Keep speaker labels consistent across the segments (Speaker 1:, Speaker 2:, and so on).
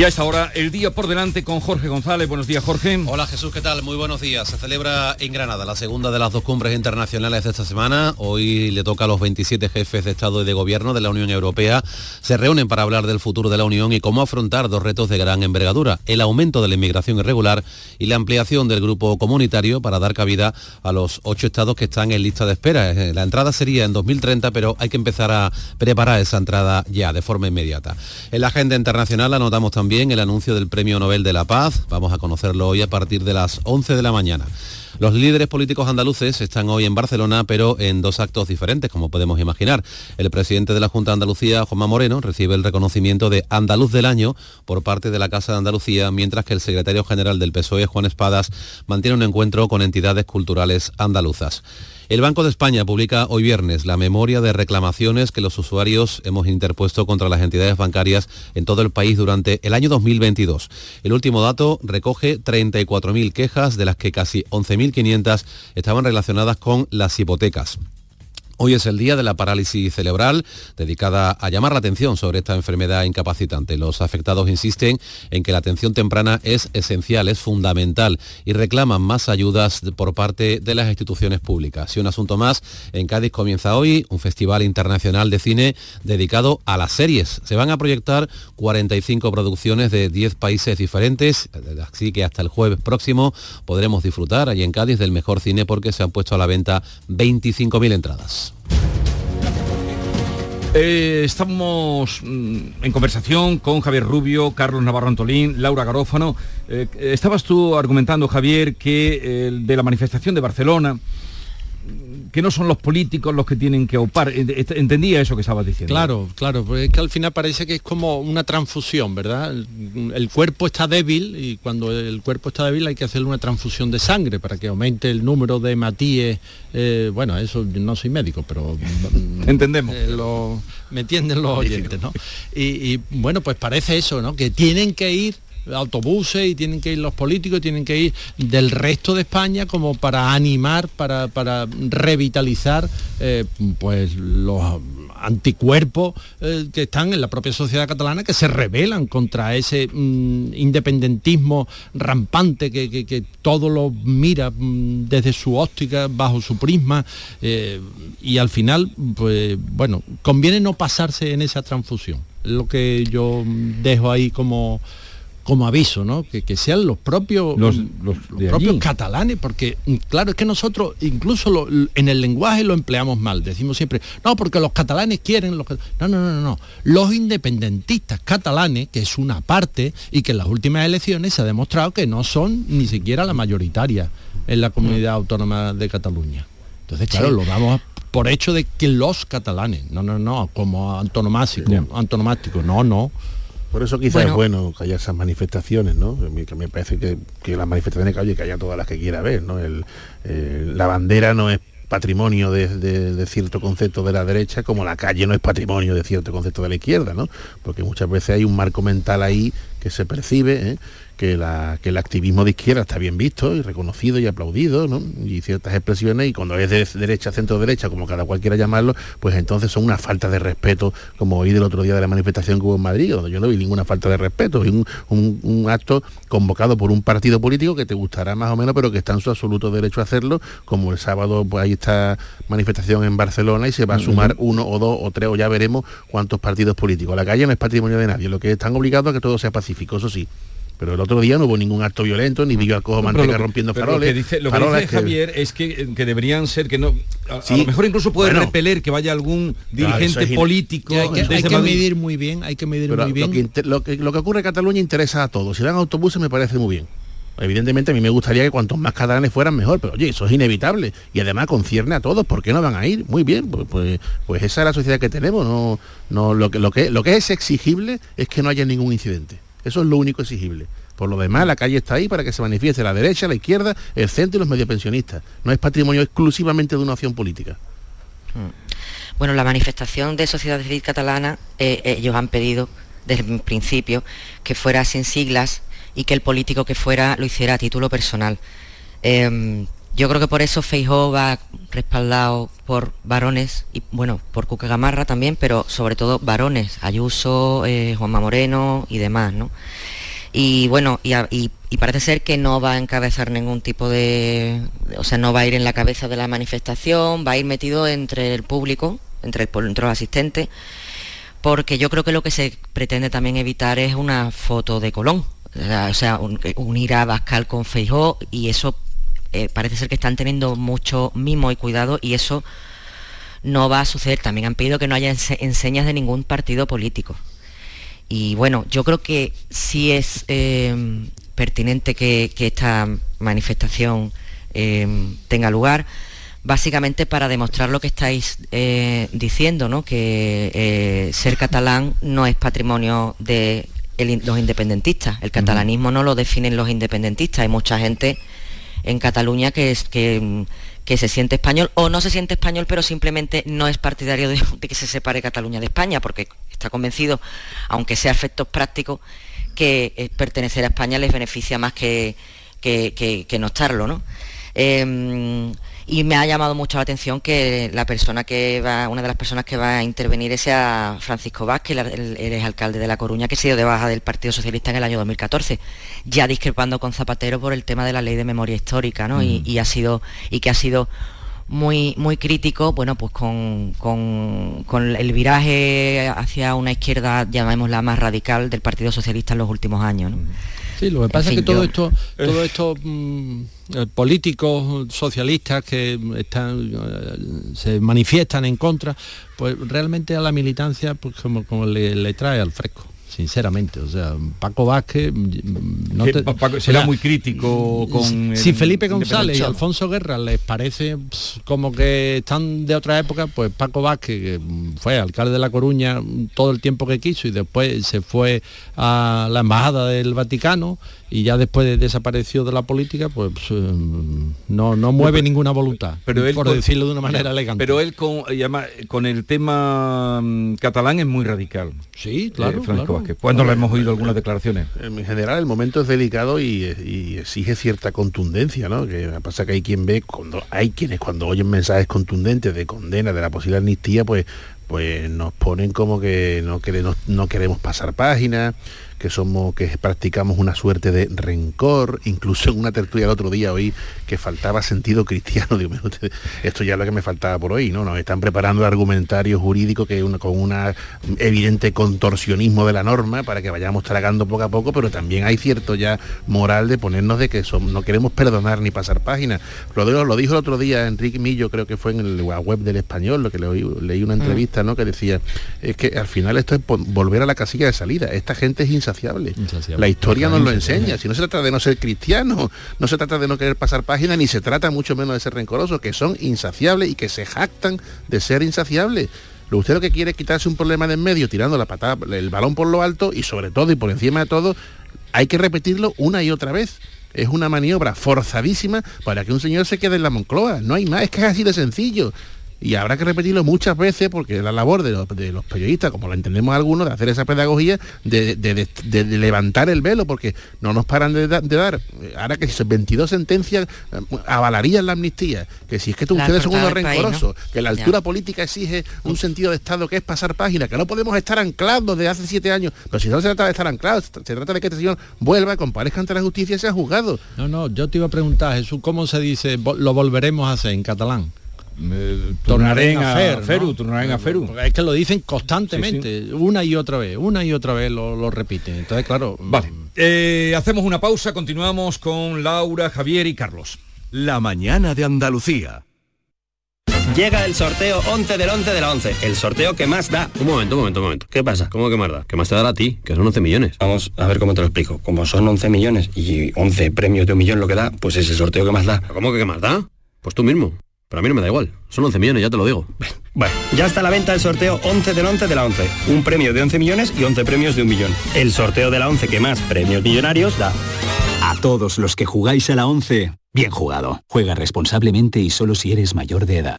Speaker 1: Y a esta hora, el día por delante con Jorge González. Buenos días, Jorge.
Speaker 2: Hola, Jesús, ¿qué tal? Muy buenos días. Se celebra en Granada la segunda de las dos cumbres internacionales de esta semana. Hoy le toca a los 27 jefes de Estado y de Gobierno de la Unión Europea. Se reúnen para hablar del futuro de la Unión y cómo afrontar dos retos de gran envergadura. El aumento de la inmigración irregular y la ampliación del grupo comunitario para dar cabida a los ocho estados que están en lista de espera. Eh, la entrada sería en 2030, pero hay que empezar a preparar esa entrada ya, de forma inmediata. En la agenda internacional anotamos también también el anuncio del Premio Nobel de la Paz. Vamos a conocerlo hoy a partir de las 11 de la mañana. Los líderes políticos andaluces están hoy en Barcelona, pero en dos actos diferentes, como podemos imaginar. El presidente de la Junta de Andalucía, Juanma Moreno, recibe el reconocimiento de Andaluz del Año por parte de la Casa de Andalucía, mientras que el secretario general del PSOE, Juan Espadas, mantiene un encuentro con entidades culturales andaluzas. El Banco de España publica hoy viernes la memoria de reclamaciones que los usuarios hemos interpuesto contra las entidades bancarias en todo el país durante el año 2022. El último dato recoge 34.000 quejas, de las que casi 11.500 estaban relacionadas con las hipotecas. Hoy es el día de la parálisis cerebral, dedicada a llamar la atención sobre esta enfermedad incapacitante. Los afectados insisten en que la atención temprana es esencial, es fundamental y reclaman más ayudas por parte de las instituciones públicas. Y un asunto más, en Cádiz comienza hoy un festival internacional de cine dedicado a las series. Se van a proyectar 45 producciones de 10 países diferentes, así que hasta el jueves próximo podremos disfrutar allí en Cádiz del mejor cine porque se han puesto a la venta 25.000 entradas.
Speaker 1: Eh, estamos mm, en conversación con Javier Rubio, Carlos Navarro Antolín, Laura Garófano. Eh, estabas tú argumentando, Javier, que de la manifestación de Barcelona, que no son los políticos los que tienen que opar. Entendía eso que estabas diciendo.
Speaker 3: Claro, claro, porque es que al final parece que es como una transfusión, ¿verdad? El, cuerpo está débil y cuando el cuerpo está débil hay que hacerle una transfusión de sangre para que aumente el número de matíes. Eh, bueno, eso no soy médico, pero...
Speaker 1: Entendemos.
Speaker 3: Eh, me entienden los oyentes, ¿no? Y, y bueno, pues parece eso, ¿no? Que tienen que ir autobuses y tienen que ir los políticos, tienen que ir del resto de España como para animar, para, revitalizar eh, pues los anticuerpos eh, que están en la propia sociedad catalana que se rebelan contra ese mm, independentismo rampante que, todo lo mira mm, desde su óptica, bajo su prisma eh, y al final, pues bueno, conviene no pasarse en esa transfusión. Lo que yo dejo ahí como como aviso, ¿no? Que, sean los propios, los, propios catalanes, porque mm, claro, es que nosotros incluso en el lenguaje lo empleamos mal, decimos siempre, no, porque los catalanes quieren, los, no, no, no, no, los independentistas catalanes, que es una parte y que en las últimas elecciones se ha demostrado que no son ni siquiera la mayoritaria en la comunidad autónoma de Cataluña. Entonces, claro, lo damos por hecho de que los catalanes, no, no, no, como antonomástico, antonomástico, no, no.
Speaker 4: Por eso quizás es bueno que haya esas manifestaciones, ¿no? Que me parece que, que las manifestaciones que, que haya todas las que quiera ver, ¿no? la bandera no es patrimonio de, cierto concepto de la derecha, como la calle no es patrimonio de cierto concepto de la izquierda, ¿no? Porque muchas veces hay un marco mental ahí que se percibe, ¿eh? Que, el activismo de izquierda está bien visto y reconocido y aplaudido, ¿no? Y ciertas expresiones, y cuando es de derecha, centro derecha, como cada cual quiera llamarlo, pues entonces son una falta de respeto, como oí del otro día de la manifestación que hubo en Madrid, donde yo no vi ninguna falta de respeto, y un, acto convocado por un partido político que te gustará más o menos, pero que está en su absoluto derecho a hacerlo, como el sábado pues ahí está manifestación en Barcelona y se va a sumar uno o dos o tres, o ya veremos cuántos partidos políticos. La calle no es patrimonio de nadie, lo que están obligados a que todo sea pacífico, eso sí pero el otro día no hubo ningún acto violento, ni vi a cojo manteca rompiendo faroles.
Speaker 1: Lo que dice, lo que dice Javier es que, deberían ser que no. A, lo mejor incluso puede repeler que vaya algún dirigente político.
Speaker 3: hay que, medir muy bien, hay que medir muy bien.
Speaker 4: Lo que, lo, que, ocurre en Cataluña interesa a todos. Si dan autobuses me parece muy bien. Evidentemente a mí me gustaría que cuantos más catalanes fueran mejor, pero oye, eso es inevitable y además concierne a todos, ¿por qué no van a ir? Muy bien, pues, pues, pues esa es la sociedad que tenemos, no, no, lo, que, lo, que, lo que es exigible es que no haya ningún incidente. Eso es lo único exigible. Por lo demás, la calle está ahí para que se manifieste la derecha, la izquierda, el centro y los mediopensionistas. No es patrimonio exclusivamente de una acción política.
Speaker 5: Hmm. Bueno, la manifestación de Sociedad Civil Catalana, eh, ellos han pedido desde el principio que fuera sin siglas y que el político que fuera lo hiciera a título personal. Em, yo creo que por eso Feijó va respaldado por varones y bueno, por Cuca Gamarra también, pero sobre todo varones, Ayuso, eh, Juanma Moreno y demás, ¿no? Y bueno, y, parece ser que no va a encabezar ningún tipo de, o sea, no va a ir en la cabeza de la manifestación, va a ir metido entre el público, entre, el, entre los asistentes, porque yo creo que lo que se pretende también evitar es una foto de Colón, o sea, unir a Bascal con Feijó y eso eh, parece ser que están teniendo mucho mimo y cuidado y eso no va a suceder. También han pedido que no haya enseñas de ningún partido político. Y bueno, yo creo que sí es eh, pertinente que, esta manifestación eh, tenga lugar, básicamente para demostrar lo que estáis diciendo, ¿no? que ser catalán no es patrimonio de los independentistas. El catalanismo no lo definen los independentistas. Hay mucha gente en Cataluña que, es, que, que, se siente español o no se siente español, pero simplemente no es partidario de, que se separe Cataluña de España, porque está convencido, aunque sea efectos prácticos, que eh, pertenecer a España les beneficia más que, que, no estarlo. ¿no? Em, y me ha llamado mucho la atención que la persona que va, una de las personas que va a intervenir sea Francisco Vázquez, el, el, alcalde de La Coruña, que se dio de baja del Partido Socialista en el año 2014, ya discrepando con Zapatero por el tema de la ley de memoria histórica, ¿no? y, ha sido, y que ha sido muy, muy crítico, bueno, pues con, el viraje hacia una izquierda, llamémosla más radical, del Partido Socialista en los últimos años.
Speaker 3: Sí, lo que pasa es que todo esto, todo esto mm, eh, políticos socialistas que están eh, se manifiestan en contra, pues realmente a la militancia pues como, como le trae al fresco sinceramente. O sea, Paco Vázquez
Speaker 1: mm, no será muy crítico con.
Speaker 3: Si Felipe González y Alfonso Guerra les parece como que están de otra época, pues Paco Vázquez, que fue alcalde de La Coruña todo el tiempo que quiso y después se fue a la embajada del Vaticano y ya después desapareció de la política, pues eh, no, no mueve ninguna voluntad,
Speaker 1: pero él
Speaker 3: por decirlo de una manera elegante.
Speaker 1: Pero él con, con el tema mm, catalán es muy radical.
Speaker 3: Sí, eh, claro.
Speaker 1: ¿Cuándo lo hemos oído algunas declaraciones?
Speaker 4: En general el momento es delicado y, exige cierta contundencia, ¿no? Que pasa que hay quien ve, cuando hay quienes cuando oyen mensajes contundentes de condena de la posible amnistía, pues pues nos ponen como que no queremos, no queremos pasar páginas, que somos, que practicamos una suerte de rencor, incluso en una tertulia el otro día hoy que faltaba sentido cristiano, digo, esto ya es lo que me faltaba por hoy, ¿no? Nos están preparando argumentarios jurídicos que con un evidente contorsionismo de la norma para que vayamos tragando poco a poco, pero también hay cierto ya moral de ponernos de que no queremos perdonar ni pasar páginas. Lo, lo dijo el otro día Enrique Millo, creo que fue en la web del español, lo que leí, una mm. entrevista, ¿no? Que decía, es que al final esto es volver a la casilla de salida. Esta gente es la historia nos lo enseña. Si no se trata de no ser cristiano, no se trata de no querer pasar página, ni se trata mucho menos de ser rencorosos, que son insaciables y que se jactan de ser insaciables. Lo usted lo que quiere es quitarse un problema de en medio, tirando la patada, el balón por lo alto y sobre todo y por encima de todo, hay que repetirlo una y otra vez. Es una maniobra forzadísima para que un señor se quede en la Moncloa. No hay más, es que es así de sencillo y habrá que repetirlo muchas veces porque la labor de los, periodistas, como lo entendemos algunos, de hacer esa pedagogía, de, levantar el velo, porque no nos paran de, dar, ahora que si 22 sentencias eh, avalarían la amnistía, que si es que ustedes son unos rencorosos, que la altura política exige un sentido de Estado que es pasar página, que no podemos estar anclados desde hace siete años, pero si no se trata de estar anclados, se trata de que este señor vuelva, comparezca ante la justicia y sea juzgado.
Speaker 3: No, no, yo te iba a preguntar, Jesús, ¿cómo se dice lo volveremos a hacer en catalán?
Speaker 1: Tornaré a, Feru, tornaré a Feru.
Speaker 3: es que lo dicen constantemente, una y otra vez, una y otra vez lo, repiten. Entonces, claro.
Speaker 1: Vale. Eh, hacemos una pausa, continuamos con Laura, Javier y Carlos.
Speaker 6: La mañana de Andalucía.
Speaker 7: Llega el sorteo 11 del 11 de la 11, el sorteo que más da.
Speaker 8: Un momento, un momento, un momento. ¿Qué pasa? ¿Cómo que más da? ¿Qué más te dará a ti? Que son 11 millones.
Speaker 7: Vamos a ver cómo te lo explico. Como son 11 millones y 11 premios de un millón lo que da, pues es el sorteo que más da.
Speaker 8: ¿Cómo que qué más da? Pues tú mismo. Pero a mí no me da igual. Son 11 millones, ya te lo digo.
Speaker 7: Bueno, ya está a la venta el sorteo 11 del 11 de la 11. Un premio de 11 millones y 11 premios de un millón. El sorteo de la 11 que más premios millonarios da.
Speaker 9: A todos los que jugáis a la 11, bien jugado. Juega responsablemente y solo si eres mayor de edad.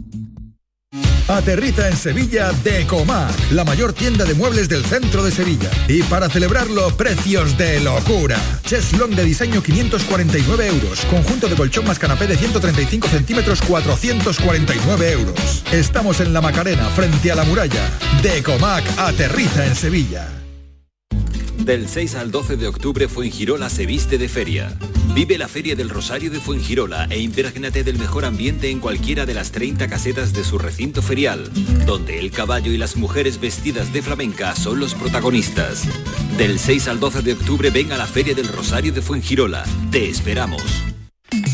Speaker 10: Aterriza en Sevilla Decomac, la mayor tienda de muebles del centro de Sevilla. Y para celebrarlo, precios de locura. Cheslong de diseño 549 euros. Conjunto de colchón más canapé de 135 centímetros 449 euros. Estamos en la Macarena, frente a la muralla. Decomac aterriza en Sevilla.
Speaker 11: Del 6 al 12 de octubre Fuengirola se viste de feria. Vive la Feria del Rosario de Fuengirola e imprégnate del mejor ambiente en cualquiera de las 30 casetas de su recinto ferial, donde el caballo y las mujeres vestidas de flamenca son los protagonistas. Del 6 al 12 de octubre ven a la Feria del Rosario de Fuengirola. Te esperamos.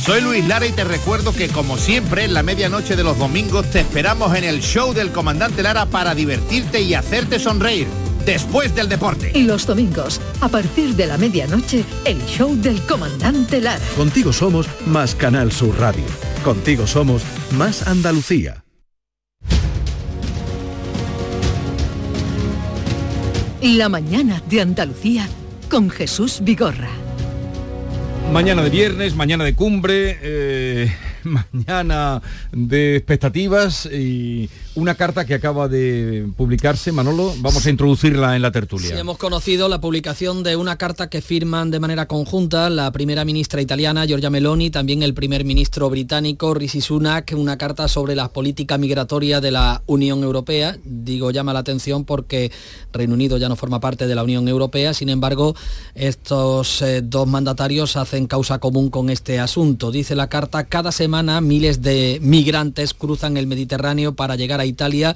Speaker 12: Soy Luis Lara y te recuerdo que como siempre en la medianoche de los domingos te esperamos en el show del comandante Lara para divertirte y hacerte sonreír después del deporte.
Speaker 13: Y los domingos, a partir de la medianoche, el show del comandante Lara.
Speaker 6: Contigo somos más Canal Sur Radio. Contigo somos más Andalucía.
Speaker 13: La mañana de Andalucía con Jesús Vigorra.
Speaker 1: Mañana de viernes, mañana de cumbre, eh, mañana de expectativas y una carta que acaba de publicarse, Manolo, vamos a introducirla en la tertulia.
Speaker 14: Sí, hemos conocido la publicación de una carta que firman de manera conjunta la primera ministra italiana, Giorgia Meloni, también el primer ministro británico, Rishi Sunak, una carta sobre la política migratoria de la Unión Europea. Digo, llama la atención porque Reino Unido ya no forma parte de la Unión Europea, sin embargo, estos eh, dos mandatarios hacen causa común con este asunto. Dice la carta, cada semana miles de migrantes cruzan el Mediterráneo para llegar a Italia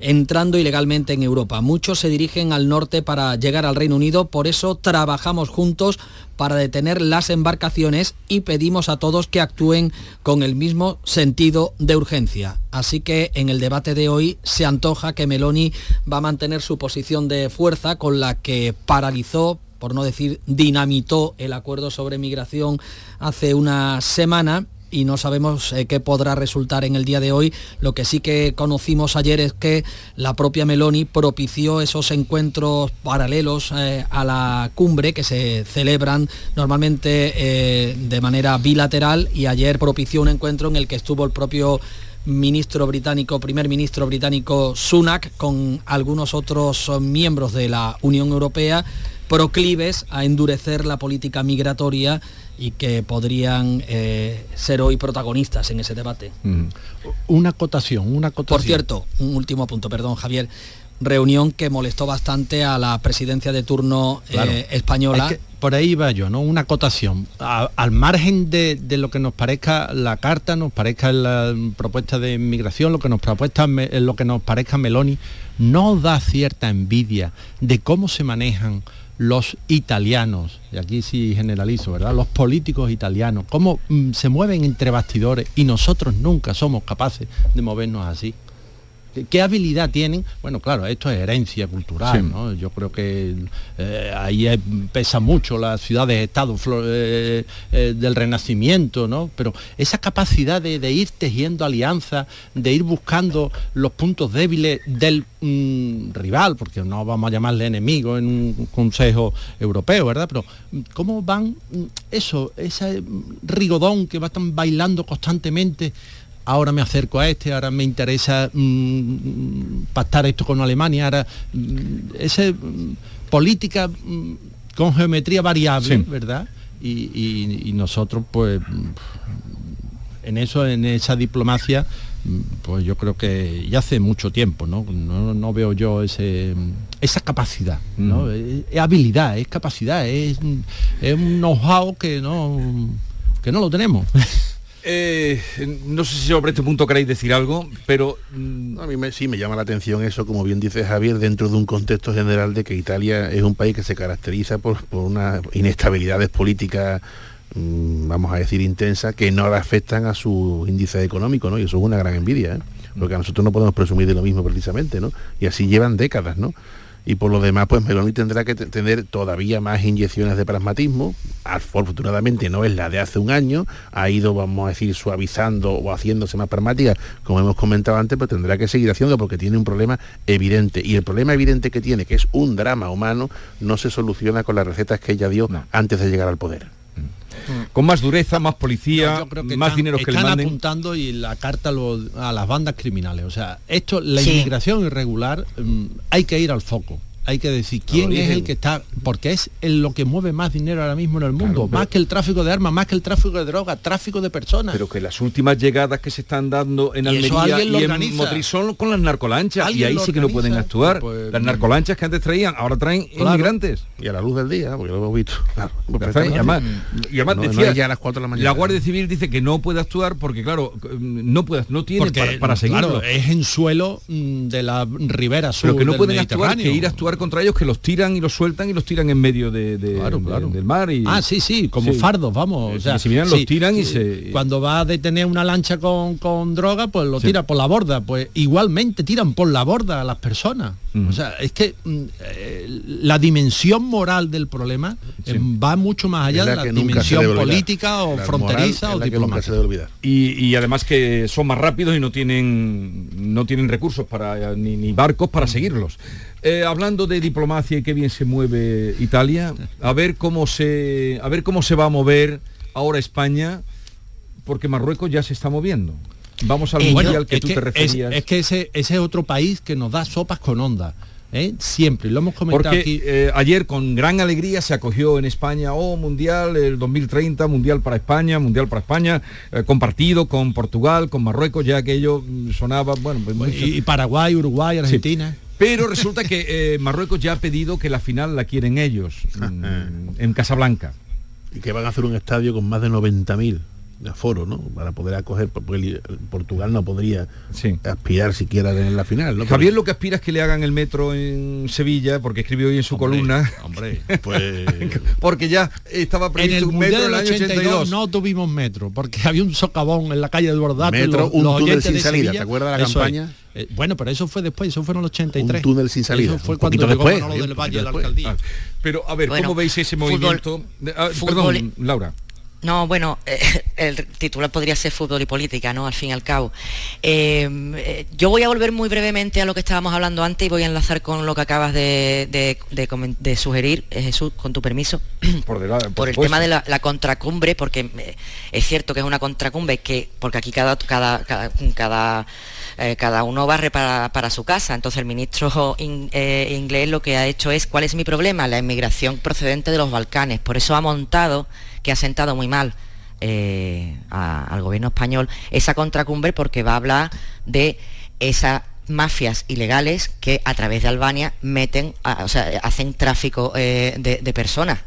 Speaker 14: entrando ilegalmente en Europa. Muchos se dirigen al norte para llegar al Reino Unido, por eso trabajamos juntos para detener las embarcaciones y pedimos a todos que actúen con el mismo sentido de urgencia. Así que en el debate de hoy se antoja que Meloni va a mantener su posición de fuerza con la que paralizó por no decir dinamitó el acuerdo sobre migración hace una semana y no sabemos eh, qué podrá resultar en el día de hoy. Lo que sí que conocimos ayer es que la propia Meloni propició esos encuentros paralelos eh, a la cumbre que se celebran normalmente eh, de manera bilateral y ayer propició un encuentro en el que estuvo el propio ministro británico, primer ministro británico Sunak, con algunos otros miembros de la Unión Europea proclives a endurecer la política migratoria y que podrían eh, ser hoy protagonistas en ese debate.
Speaker 3: Una acotación, una acotación.
Speaker 14: Por cierto, un último punto, perdón Javier, reunión que molestó bastante a la presidencia de turno eh, española.
Speaker 3: por ahí va yo, ¿no? Una acotación. al margen de, lo que nos parezca la carta, nos parezca la propuesta de inmigración, lo que nos, propuesta, lo que nos parezca Meloni, no da cierta envidia de cómo se manejan los italianos, y aquí sí generalizo, ¿verdad? Los políticos italianos, cómo mm, se mueven entre bastidores y nosotros nunca somos capaces de movernos así. ¿Qué habilidad tienen? Bueno, claro, esto es herencia cultural, ¿no? Yo creo que eh, ahí pesa mucho las ciudades-estado eh, eh, del Renacimiento, ¿no? Pero esa capacidad de, ir tejiendo alianzas, de ir buscando los puntos débiles del mm, rival, porque no vamos a llamarle enemigo en un Consejo Europeo, ¿verdad? Pero ¿cómo van mm, eso, ese rigodón que va están bailando constantemente? Ahora me acerco a este, ahora me interesa mm, pactar esto con Alemania, ahora mm, esa mm, política con geometría variable, ¿verdad? Y, nosotros pues en eso, en esa diplomacia, mm, pues yo creo que ya hace mucho tiempo, ¿no? No, veo yo ese, esa capacidad, ¿no? Es, habilidad, es capacidad, es, es un know-how que no, que no lo tenemos.
Speaker 1: Eh, no sé si sobre este punto queréis decir algo, pero...
Speaker 4: Mm, a mí me, sí me llama la atención eso, como bien dice Javier, dentro de un contexto general de que Italia es un país que se caracteriza por, por unas inestabilidades políticas mm, vamos a decir, intensa que no afectan a su índice económico, ¿no? Y eso es una gran envidia, ¿eh? porque a nosotros no podemos presumir de lo mismo precisamente, ¿no? Y así llevan décadas, ¿no? Y por lo demás pues Meloni tendrá que tener todavía más inyecciones de pragmatismo afortunadamente no es la de hace un año ha ido vamos a decir suavizando o haciéndose más pragmática como hemos comentado antes pues tendrá que seguir haciendo porque tiene un problema evidente. Y el problema evidente que tiene que es un drama humano no se soluciona con las recetas que ella dio antes de llegar al poder
Speaker 1: con más dureza, más policía, más dinero que
Speaker 3: están
Speaker 1: le manden.
Speaker 3: apuntando y la carta a las bandas criminales. O sea, esto, la inmigración irregular, mm, hay que ir al foco hay que decir quién es el que está, porque es lo que mueve más dinero ahora mismo en el mundo, más que el tráfico de armas, más que el tráfico de drogas, tráfico de personas.
Speaker 1: Pero que las últimas llegadas que se están dando en Almería y en Motril son con las narcolanchas y ahí sí que no pueden actuar. Pues, las narcolanchas que antes traían, ahora traen inmigrantes.
Speaker 4: Y a la luz del día, porque lo hemos visto.
Speaker 1: y además, decía, ya a las 4 de la mañana. La Guardia Civil dice que no puede actuar porque claro, no puede, no tiene para, seguirlo.
Speaker 3: es en suelo mm, de la ribera sur.
Speaker 1: Pero que no pueden actuar, que ir a actuar contra ellos que los tiran y los sueltan y los tiran en medio de, del mar. Y,
Speaker 3: ah, sí, sí, como fardos, vamos. O sea,
Speaker 1: si miran, los tiran y se...
Speaker 3: Cuando va a detener una lancha con, con droga, pues lo tira por la borda. Pues igualmente tiran por la borda a las personas. O sea, es que mm, eh, la dimensión moral del problema eh, va mucho más allá de la dimensión política o fronteriza o diplomática.
Speaker 1: Y, y, además que son más rápidos y no tienen no tienen recursos para ni, ni barcos para seguirlos. Eh, hablando de diplomacia y qué bien se mueve Italia, a ver cómo se, a ver cómo se va a mover ahora España, porque Marruecos ya se está moviendo. Vamos al mundial que tú te referías.
Speaker 3: Es, que ese, ese es otro país que nos da sopas con onda. ¿eh? siempre, lo hemos comentado
Speaker 1: Porque,
Speaker 3: aquí.
Speaker 1: Eh, ayer con gran alegría se acogió en España, oh, Mundial, el 2030, Mundial para España, Mundial para España, compartido con Portugal, con Marruecos, ya que ello sonaba, bueno,
Speaker 3: pues, y, Paraguay, Uruguay, Argentina.
Speaker 1: Pero resulta que eh, Marruecos ya ha pedido que la final la quieren ellos, en Casablanca.
Speaker 4: Y que van a hacer un estadio con más de 90.000 de aforo, ¿no? Para poder acoger, porque Portugal no podría aspirar siquiera en la final, ¿no?
Speaker 1: Javier lo que aspira es que le hagan el metro en Sevilla, porque escribió hoy en su columna.
Speaker 3: Hombre, pues...
Speaker 1: porque ya estaba previsto
Speaker 3: un metro en el 82, No tuvimos metro, porque había un socavón en la calle de Bordato.
Speaker 4: Metro, un túnel sin salida, ¿te acuerdas de la campaña?
Speaker 3: Eh, bueno, pero eso fue después, eso fueron los 83.
Speaker 4: Un túnel sin salida.
Speaker 3: Eso fue cuando llegó después, Manolo del Valle a la alcaldía.
Speaker 1: Ah, pero a ver, ¿cómo veis ese movimiento? Ah, perdón, Laura.
Speaker 5: No, bueno, eh, el titular podría ser fútbol y política, ¿no? Al fin y al cabo. Eh, eh, yo voy a volver muy brevemente a lo que estábamos hablando antes y voy a enlazar con lo que acabas de, sugerir, Jesús, con tu permiso. Por, el tema de la, contracumbre, porque es cierto que es una contracumbre que, porque aquí cada, cada, cada, cada uno barre para, su casa. Entonces el ministro inglés lo que ha hecho es, ¿cuál es mi problema? La inmigración procedente de los Balcanes. Por eso ha montado que ha sentado muy mal eh, al gobierno español esa contracumbre porque va a hablar de esas mafias ilegales que a través de Albania meten, o sea, hacen tráfico eh, de, personas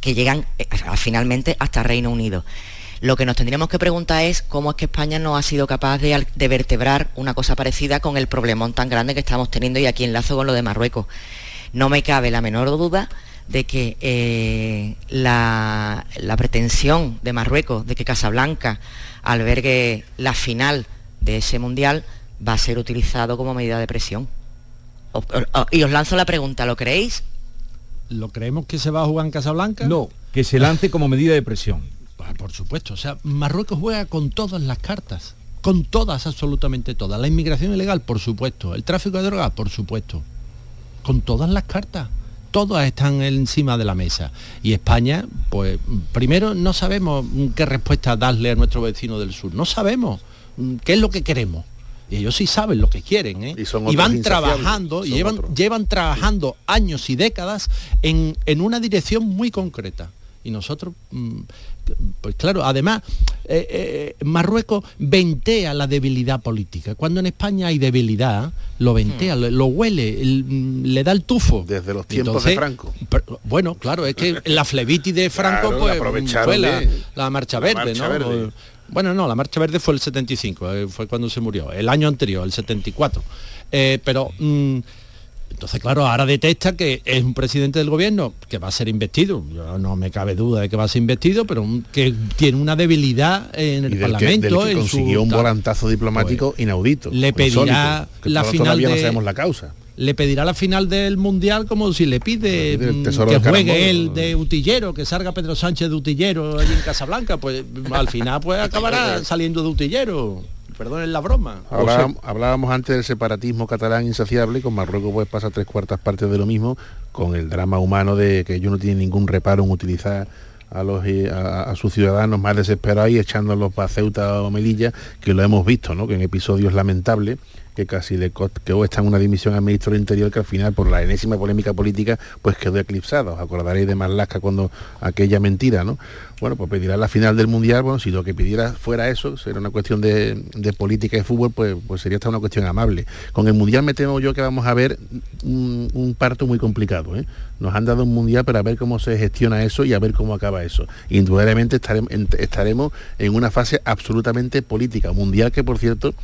Speaker 5: que llegan eh, finalmente hasta Reino Unido. Lo que nos tendríamos que preguntar es cómo es que España no ha sido capaz de, de, vertebrar una cosa parecida con el problemón tan grande que estamos teniendo y aquí enlazo con lo de Marruecos. No me cabe la menor duda de que eh, la, pretensión de Marruecos de que Casablanca albergue la final de ese mundial va a ser utilizado como medida de presión. y os lanzo la pregunta, ¿lo creéis?
Speaker 3: ¿Lo creemos que se va a jugar en Casablanca?
Speaker 1: No, que se lance como medida de presión.
Speaker 3: Ah, por supuesto, o sea, Marruecos juega con todas las cartas, con todas, absolutamente todas. La inmigración ilegal, por supuesto. El tráfico de drogas, por supuesto. Con todas las cartas todas están encima de la mesa. Y España, pues primero no sabemos qué respuesta darle a nuestro vecino del sur. No sabemos qué es lo que queremos. Y ellos sí saben lo que quieren, ¿eh? y, van trabajando, y llevan, llevan trabajando años y décadas en, en una dirección muy concreta Y nosotros, mm, pues claro, además, eh, eh, Marruecos ventea la debilidad política. Cuando en España hay debilidad, lo ventea, lo, lo huele, el- mm, le da el tufo.
Speaker 4: Desde los tiempos de Franco.
Speaker 3: pero, bueno, claro, es que la flebitis de Franco
Speaker 4: Claro,
Speaker 3: pues,
Speaker 4: la aprovecharon
Speaker 3: fue la, marcha
Speaker 4: la
Speaker 3: verde,
Speaker 4: marcha
Speaker 3: ¿no?
Speaker 4: verde.
Speaker 3: Bueno, no, la marcha verde fue el 75, eh, fue cuando se murió, el año anterior, el 74. Eh, pero mm, entonces, claro, ahora detesta que es un presidente del gobierno que va a ser investido. Yo no me cabe duda de que va a ser investido, pero un- que tiene una debilidad en el
Speaker 4: y del que,
Speaker 3: Parlamento.
Speaker 4: del que
Speaker 3: en su
Speaker 4: consiguió un volantazo diplomático inaudito.
Speaker 3: le pedirá
Speaker 4: insólito, que
Speaker 3: la final
Speaker 4: todavía no
Speaker 3: de-
Speaker 4: sabemos la causa.
Speaker 3: le pedirá la final del mundial como si le pide mm,
Speaker 4: tesoro
Speaker 3: que juegue él de utillero, que salga Pedro Sánchez de utillero allí en Casablanca, pues al final pues acabará saliendo de utillero. Perdonen la broma.
Speaker 4: Hablábamos, hablábamos antes del separatismo catalán insaciable y con Marruecos pues pasa tres cuartas partes de lo mismo con el drama humano de que ellos no tienen ningún reparo en utilizar a, los, eh, a, a sus ciudadanos más desesperados y echándolos para Ceuta o Melilla, que lo hemos visto, ¿no? que en episodios lamentables que casi le que en una dimisión al ministro del Interior que al final por la enésima polémica política pues quedó eclipsada. Os acordaréis de Marlaska cuando aquella mentira, ¿no? Bueno, pues pedirá la final del Mundial, bueno, si lo que pidiera fuera eso, será una cuestión de, de política y fútbol, pues, pues sería hasta una cuestión amable. Con el Mundial me temo yo que vamos a ver un, parto muy complicado. ¿eh? Nos han dado un Mundial para ver cómo se gestiona eso y a ver cómo acaba eso. Indudablemente estaremos, en una fase absolutamente política. Mundial que, por cierto,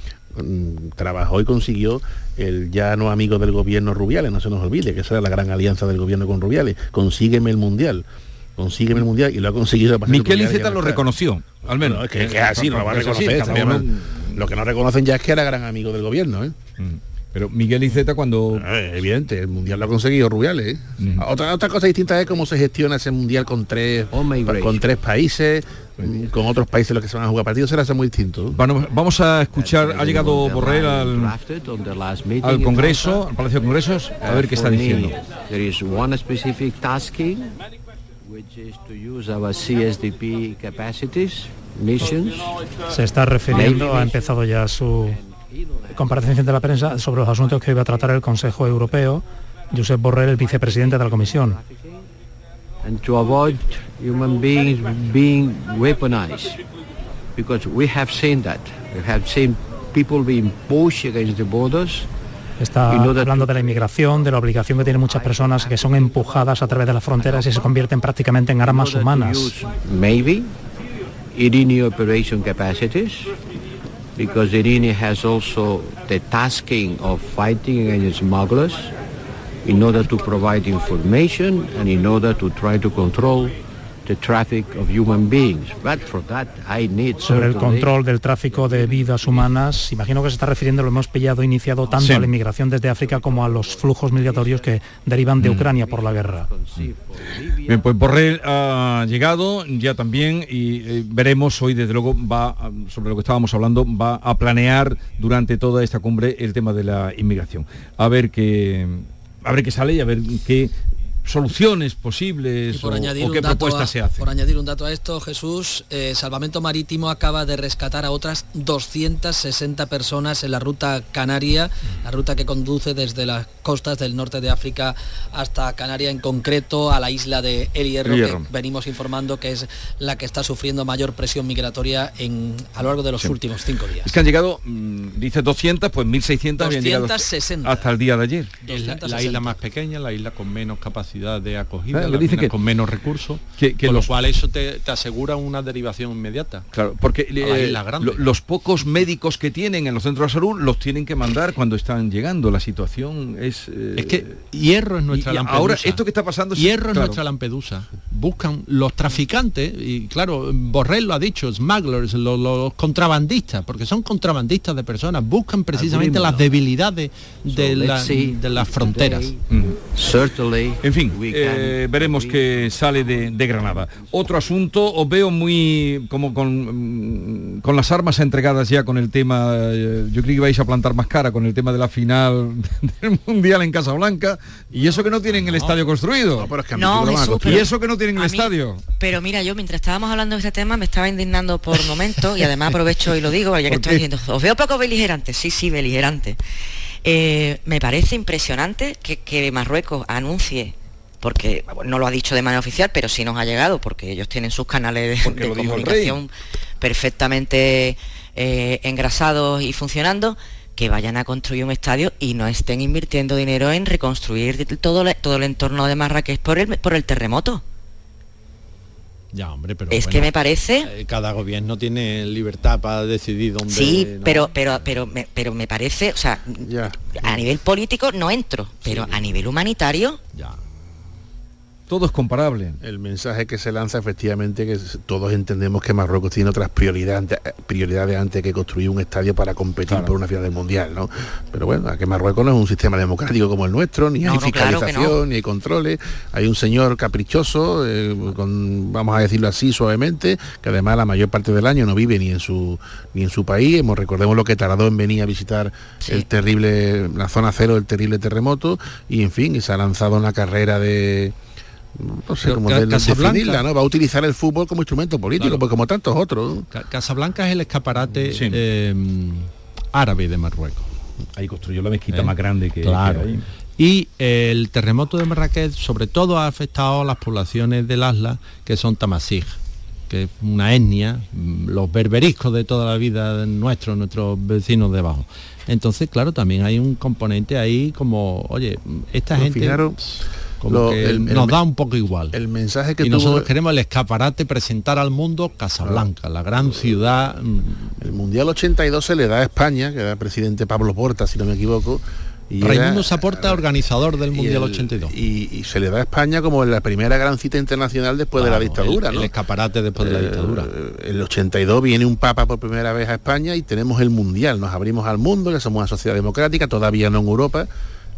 Speaker 4: trabajó y consiguió el ya no amigo del gobierno Rubiales, no se nos olvide, que esa era la gran alianza del gobierno con Rubiales. Consígueme el Mundial. Consígueme el Mundial y lo ha conseguido.
Speaker 1: Miquel Iceta lo reconoció, al menos.
Speaker 4: Bueno, es que, que es así, no lo va a
Speaker 1: Es así,
Speaker 4: reconocer.
Speaker 1: cada
Speaker 4: también,
Speaker 1: uno-
Speaker 4: ¿no? Lo que no reconocen ya es que era gran amigo del gobierno, ¿eh?
Speaker 1: Pero Miguel Iceta cuando...
Speaker 4: Eh, evidente, el mundial lo ha conseguido Rubiales. ¿eh? Otra, otra cosa distinta es cómo se gestiona ese mundial con tres, con tres países, mm, con otros países los que se van a jugar partidos, será muy distinto.
Speaker 1: Bueno, vamos a escuchar, ha llegado Borrell al, al Congreso, al Palacio de Congresos, a ver qué está diciendo.
Speaker 15: There is one specific tasking, which is to use our CSDP capacities, missions.
Speaker 16: Se está refiriendo, ha empezado ya su comparecencia ante la prensa sobre los asuntos que iba a tratar el Consejo Europeo. Josep Borrell, el vicepresidente de la Comisión.
Speaker 15: And to avoid human beings being weaponized. Because we have seen that. We have seen people being pushed against the borders.
Speaker 16: Está hablando de la inmigración, de la obligación que tienen muchas personas que son empujadas a través de las fronteras y se convierten prácticamente en armas humanas.
Speaker 15: Maybe Irini operation capacities, because Irini has also the tasking of fighting against smugglers in order to provide information and in order to try to control the traffic of human beings. But for that I need
Speaker 16: sobre el control del tráfico de vidas humanas. Imagino que se está refiriendo, lo hemos pillado iniciado tanto
Speaker 1: Sí.
Speaker 16: a la inmigración desde África como a los flujos migratorios que derivan de
Speaker 1: Mm.
Speaker 16: Ucrania por la guerra.
Speaker 1: Bien, pues Borrell ha llegado ya también y eh, veremos hoy, desde luego, va sobre lo que estábamos hablando, va a planear durante toda esta cumbre el tema de la inmigración. A ver qué, a ver qué sale y a ver qué soluciones posibles
Speaker 14: por
Speaker 1: o,
Speaker 14: añadir
Speaker 1: o
Speaker 14: un
Speaker 1: qué
Speaker 14: dato
Speaker 1: propuestas
Speaker 14: a-
Speaker 1: se hacen.
Speaker 14: Por añadir un dato a esto, Jesús, eh, Salvamento Marítimo acaba de rescatar a otras 260 personas en la ruta canaria, la ruta que conduce desde las costas del norte de África hasta Canaria, en concreto a la isla de El Hierro, que venimos informando que es la que está sufriendo mayor presión migratoria en, a lo largo de los
Speaker 1: Sí.
Speaker 14: últimos cinco días.
Speaker 1: Es que han llegado, mm, dice 200, pues 1.600 habían llegado
Speaker 14: 260.
Speaker 1: hasta el día de ayer.
Speaker 3: Es la, la
Speaker 14: 260.
Speaker 3: isla más pequeña, la isla con menos capacidad de acogida,
Speaker 1: Claro, dice que-
Speaker 3: con menos recursos,
Speaker 1: que- que
Speaker 3: con
Speaker 1: los-
Speaker 3: lo cual eso te, te asegura una derivación inmediata.
Speaker 1: Claro, porque eh,
Speaker 3: isla grande.
Speaker 1: lo- los pocos médicos que tienen en los centros de salud los tienen que mandar cuando están llegando. La situación es... eh,
Speaker 3: Es que Hierro es nuestra
Speaker 1: y-
Speaker 3: Lampedusa.
Speaker 1: ahora, esto que está pasando...
Speaker 3: Hierro es
Speaker 1: claro.
Speaker 3: nuestra Lampedusa. Buscan los traficantes, y claro, Borrell lo ha dicho, smugglers, los, los contrabandistas, porque son contrabandistas de personas, buscan precisamente las debilidades de,
Speaker 15: So
Speaker 3: la-
Speaker 15: let's see
Speaker 3: de las fronteras.
Speaker 15: certainly
Speaker 1: En fin,
Speaker 15: we
Speaker 1: eh, veremos qué sale de, de Granada. Otro asunto, os veo muy como con, mm, con las armas entregadas ya con el tema, eh, yo creí que vais a plantar más cara con el tema de la final del Mundial en Casablanca, y eso que no tienen el estadio construido.
Speaker 5: No, Jesús,
Speaker 1: y eso que no tienen el
Speaker 5: mí-
Speaker 1: estadio.
Speaker 5: Pero mira, yo mientras estábamos hablando de este tema me estaba indignando por momentos y además aprovecho y lo digo, ya que
Speaker 1: ¿Por
Speaker 5: estoy diciendo, os veo poco beligerantes, sí, sí, beligerantes. Eh, me parece impresionante que, que Marruecos anuncie porque no lo ha dicho de manera oficial, pero sí nos ha llegado, porque ellos tienen sus canales de, comunicación perfectamente eh, engrasados y funcionando, que vayan a construir un estadio y no estén invirtiendo dinero en reconstruir todo, todo el entorno de Marrakech por el, por el terremoto.
Speaker 3: Ya, hombre, pero
Speaker 5: es que me parece
Speaker 3: eh, cada gobierno tiene libertad para decidir dónde
Speaker 5: sí pero pero pero me, pero me parece o sea a nivel político no entro pero a nivel humanitario
Speaker 3: ya
Speaker 1: todo es comparable.
Speaker 4: El mensaje que se lanza efectivamente que todos entendemos que Marruecos tiene otras prioridades, prioridades antes que construir un estadio para competir por una final del mundial, ¿no? Pero bueno, que Marruecos no es un sistema democrático como el nuestro, ni hay fiscalización, ni hay controles. Hay un señor caprichoso, eh, con, vamos a decirlo así suavemente, que además la mayor parte del año no vive ni en su ni en su país. Hemos, recordemos lo que tardó en venir a visitar el terrible, la zona cero del terrible terremoto, y en fin, se ha lanzado una carrera de no sé cómo de, definirla, ¿no? Va a utilizar el fútbol como instrumento político, pues como tantos otros.
Speaker 3: Casablanca es el escaparate eh, árabe de Marruecos.
Speaker 1: Ahí construyó la mezquita ¿Eh? más grande que,
Speaker 3: claro. Y el terremoto de Marrakech sobre todo ha afectado a las poblaciones del Asla, que son tamasig, que es una etnia, mm, los berberiscos de toda la vida nuestros, nuestros vecinos debajo. Entonces, claro, también hay un componente ahí como, oye, esta gente nos da un poco igual.
Speaker 4: El mensaje que
Speaker 3: y nosotros queremos el escaparate presentar al mundo Casablanca, la gran ciudad. Mm.
Speaker 4: El Mundial 82 se le da a España, que era presidente Pablo Porta, si no me equivoco.
Speaker 3: Y Raimundo Zaporta, organizador del Mundial 82.
Speaker 4: Y, se le da a España como la primera gran cita internacional después de la dictadura.
Speaker 3: El, escaparate después de la eh, dictadura.
Speaker 4: el 82 viene un papa por primera vez a España y tenemos el Mundial. Nos abrimos al mundo, ya somos una sociedad democrática, todavía no en Europa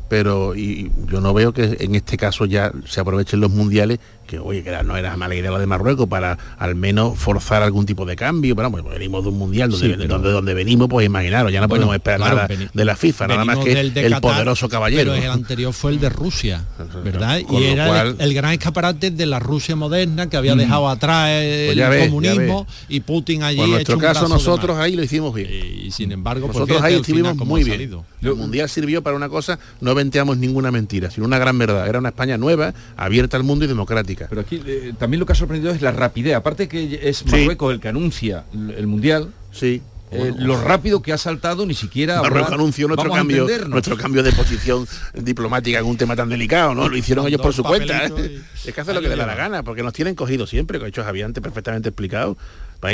Speaker 4: pero y yo no veo que en este caso ya se aprovechen los mundiales que oye, que no era mala idea lo de Marruecos para al menos forzar algún tipo de cambio, pero bueno, venimos de un mundial donde, donde, venimos, pues imaginaros, ya no podemos esperar nada de la FIFA, nada más que el poderoso caballero.
Speaker 3: Pero el anterior fue el de Rusia, ¿verdad? y era el, gran escaparate de la Rusia moderna que había mm. dejado atrás el pues comunismo y Putin allí.
Speaker 4: En nuestro caso nosotros ahí lo hicimos bien.
Speaker 3: Y, sin embargo,
Speaker 4: pues nosotros ahí estuvimos muy bien. El mundial sirvió para una cosa, no venteamos ninguna mentira, sino una gran verdad. Era una España nueva, abierta al mundo y democrática.
Speaker 1: Pero aquí eh, también lo que ha sorprendido es la rapidez. Aparte que es Marruecos el que anuncia el Mundial.
Speaker 4: Sí.
Speaker 1: Eh, lo rápido que ha saltado ni siquiera
Speaker 4: Marruecos anunció nuestro cambio nuestro cambio de posición diplomática en un tema tan delicado no lo hicieron ellos por su cuenta ¿eh? es que hace lo que le da la gana porque nos tienen cogido siempre que ha hecho Javier antes perfectamente explicado.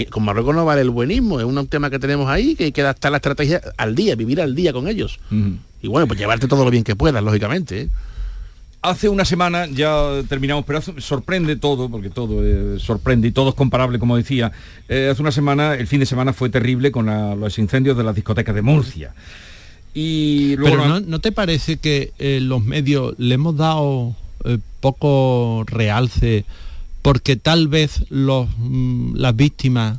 Speaker 4: Con Marruecos no vale el buenismo es un tema que tenemos ahí que hay que adaptar la estrategia al día vivir al día con ellos. Y bueno pues llevarte todo lo bien que puedas lógicamente
Speaker 1: Hace una semana, ya terminamos, pero sorprende todo, porque todo eh, sorprende y todo es comparable, como decía. Eh, hace una semana, el fin de semana fue terrible con los incendios de las discotecas de Murcia.
Speaker 3: Y pero no, te parece que eh, los medios le hemos dado poco realce porque tal vez los, mm, las víctimas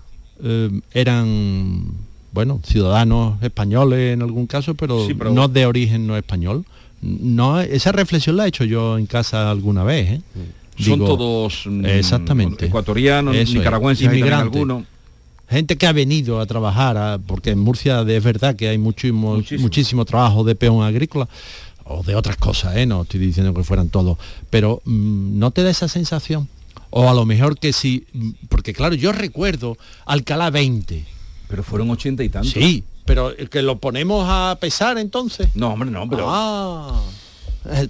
Speaker 3: eran bueno ciudadanos españoles en algún caso pero, no de origen no español no, esa reflexión la he hecho yo en casa alguna vez. ¿eh?
Speaker 1: Son todos
Speaker 3: mm, exactamente.
Speaker 1: ecuatorianos, nicaragüenses, inmigrantes. Algunos.
Speaker 3: Gente que ha venido a trabajar, porque en Murcia es verdad que hay muchísimo, muchísimo. trabajo de peón agrícola o de otras cosas, ¿eh? no estoy diciendo que fueran todos, pero mm, no te da esa sensación. O a lo mejor que sí, porque claro, yo recuerdo Alcalá 20.
Speaker 1: Pero fueron ochenta y tantos.
Speaker 3: Sí, pero que lo ponemos a pesar entonces.
Speaker 1: No, hombre, no, pero.
Speaker 3: Ah. Eh,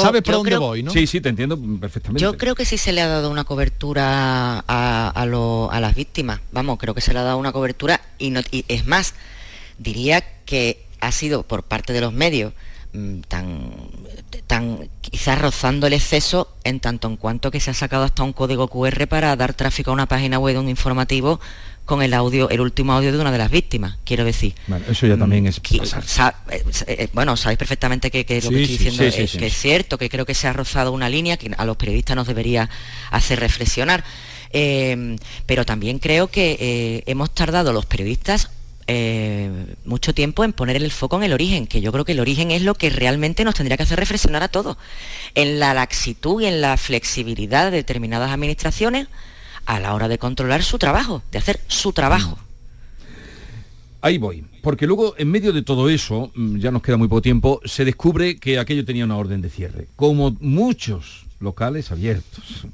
Speaker 3: ¿Sabes por dónde voy, no?
Speaker 1: Sí, sí, te entiendo perfectamente.
Speaker 5: Yo creo que sí se le ha dado una cobertura a, las víctimas. Vamos, creo que se le ha dado una cobertura y, no, y es más, diría que ha sido por parte de los medios mm, tan, tan quizás rozando el exceso en tanto en cuanto que se ha sacado hasta un código QR para dar tráfico a una página web de un informativo con el audio, el último audio de una de las víctimas, quiero decir.
Speaker 1: eso ya también es
Speaker 5: eh, eh, bueno, sabéis perfectamente que, lo que estoy diciendo es, que es cierto, que creo que se ha rozado una línea que a los periodistas nos debería hacer reflexionar. Eh, pero también creo que hemos tardado los periodistas mucho tiempo en poner el foco en el origen, que yo creo que el origen es lo que realmente nos tendría que hacer reflexionar a todos, en la laxitud y en la flexibilidad de determinadas administraciones a la hora de controlar su trabajo, de hacer su trabajo.
Speaker 1: Ahí voy, porque luego en medio de todo eso, mm, ya nos queda muy poco tiempo, se descubre que aquello tenía una orden de cierre. Como muchos locales abiertos.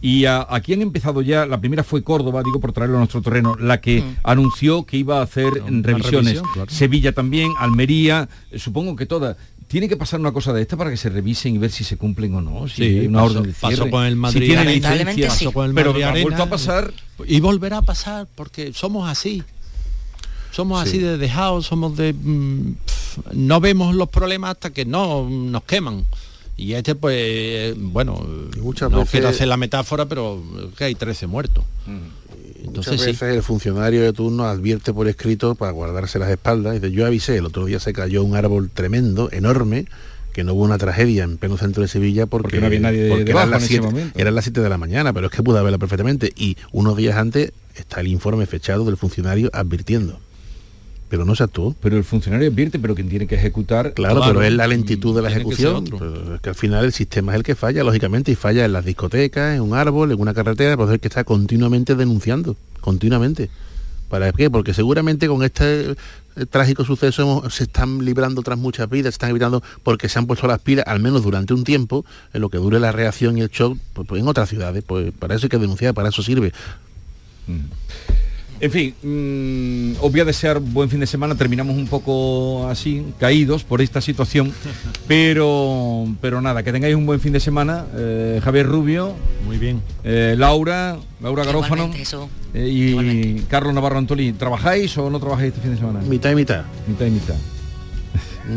Speaker 1: Y aquí han empezado ya, la primera fue Córdoba, digo por traerlo a nuestro terreno, la que mm. anunció que iba a hacer revisiones. Sevilla también, Almería, supongo que todas. Tiene que pasar una cosa de esta para que se revisen y ver si se cumplen o no. Si
Speaker 3: hay una orden de cierre. Pasó con el Madrid,
Speaker 1: pasó con el Madrid pero ha vuelto a pasar
Speaker 3: y volverá a pasar porque somos así. Somos así de dejados, somos de mm, no vemos los problemas hasta que no nos queman. Y este, pues, bueno, muchas no quiero hacer la metáfora, pero que hay 13 muertos.
Speaker 4: Mm. Entonces, Muchas veces el funcionario de turno advierte por escrito para guardarse las espaldas. Y dice, yo avisé, el otro día se cayó un árbol tremendo, enorme, que no hubo una tragedia en pleno centro de Sevilla porque,
Speaker 1: no había nadie de
Speaker 4: eran, las 7, eran las 7 de la mañana, pero es que pudo haberla perfectamente. Y unos días antes está el informe fechado del funcionario advirtiendo pero no se actuó.
Speaker 1: Pero el funcionario advierte, pero quien tiene que ejecutar...
Speaker 4: Claro, pero es la lentitud de la ejecución. es que al final el sistema es el que falla, lógicamente, y falla en las discotecas, en un árbol, en una carretera, pues es que está continuamente denunciando, continuamente. ¿Para qué? Porque seguramente con este eh, trágico suceso se están librando otras muchas vidas, se están librando porque se han puesto las pilas, al menos durante un tiempo, en lo que dure la reacción y el shock, pues, pues en otras ciudades. Pues para eso hay que denunciar, para eso sirve.
Speaker 1: Mm. En fin, mm, os voy a desear buen fin de semana. Terminamos un poco así, caídos por esta situación. Pero, pero nada, que tengáis un buen fin de semana. Eh, Javier Rubio.
Speaker 3: Muy bien.
Speaker 1: Eh, Laura, Laura Garófano. Eh, y Carlos Navarro Antolín. ¿Trabajáis o no trabajáis este fin de semana?
Speaker 4: Mitad y mitad.
Speaker 1: Mitad y mitad.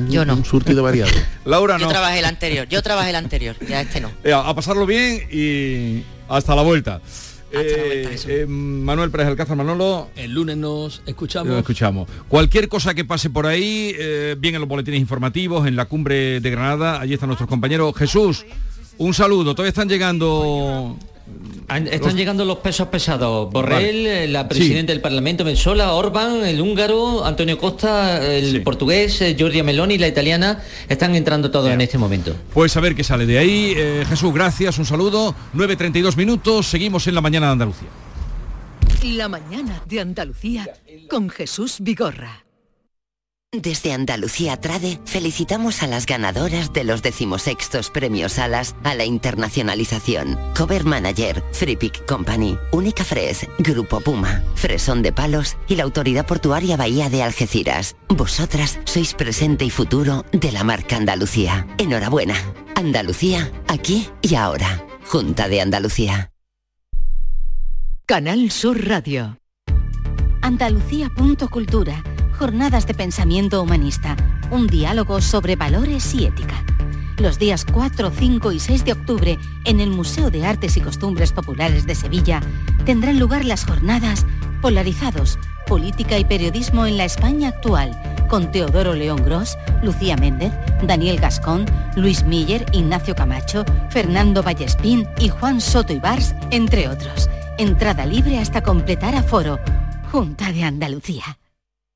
Speaker 5: Yo no.
Speaker 4: Un surtido variado.
Speaker 1: Laura no.
Speaker 5: Yo trabajé el anterior, yo trabajé el anterior, ya este no.
Speaker 1: a pasarlo bien y hasta la vuelta. Eh, eh, Manuel Pérez Alcázar Manolo.
Speaker 14: El lunes nos escuchamos.
Speaker 1: escuchamos. Cualquier cosa que pase por ahí, eh, bien en los boletines informativos, en la cumbre de Granada, allí están nuestros compañeros. Jesús, un saludo. Todavía están llegando
Speaker 17: están llegando los pesos pesados. Borrell, eh, la presidenta del Parlamento Mensola, Orban, el húngaro, Antonio Costa, el portugués, eh, Giorgia Meloni, la italiana, están entrando todos en este momento.
Speaker 1: Pues a ver qué sale de ahí. Eh, Jesús, gracias, un saludo. 9.32 minutos, seguimos en la mañana de Andalucía.
Speaker 13: La mañana de Andalucía con Jesús Vigorra.
Speaker 18: Desde Andalucía Trade felicitamos a las ganadoras de los decimosextos premios Alas a la internacionalización. Cover Manager, Freepick Company, Única Fres, Grupo Puma, Fresón de Palos y la Autoridad Portuaria Bahía de Algeciras. Vosotras sois presente y futuro de la marca Andalucía. Enhorabuena. Andalucía, aquí y ahora. Junta de Andalucía.
Speaker 13: Canal Sur Radio.
Speaker 19: Andalucía.cultura jornadas de pensamiento humanista, un diálogo sobre valores y ética. Los días 4, 5 y 6 de octubre, en el Museo de Artes y Costumbres Populares de Sevilla, tendrán lugar las jornadas Polarizados, Política y Periodismo en la España actual, con Teodoro León Gros, Lucía Méndez, Daniel Gascón, Luis Miller, Ignacio Camacho, Fernando Vallespín y Juan Soto Ibars, entre otros. Entrada libre hasta completar aforo. Junta de Andalucía.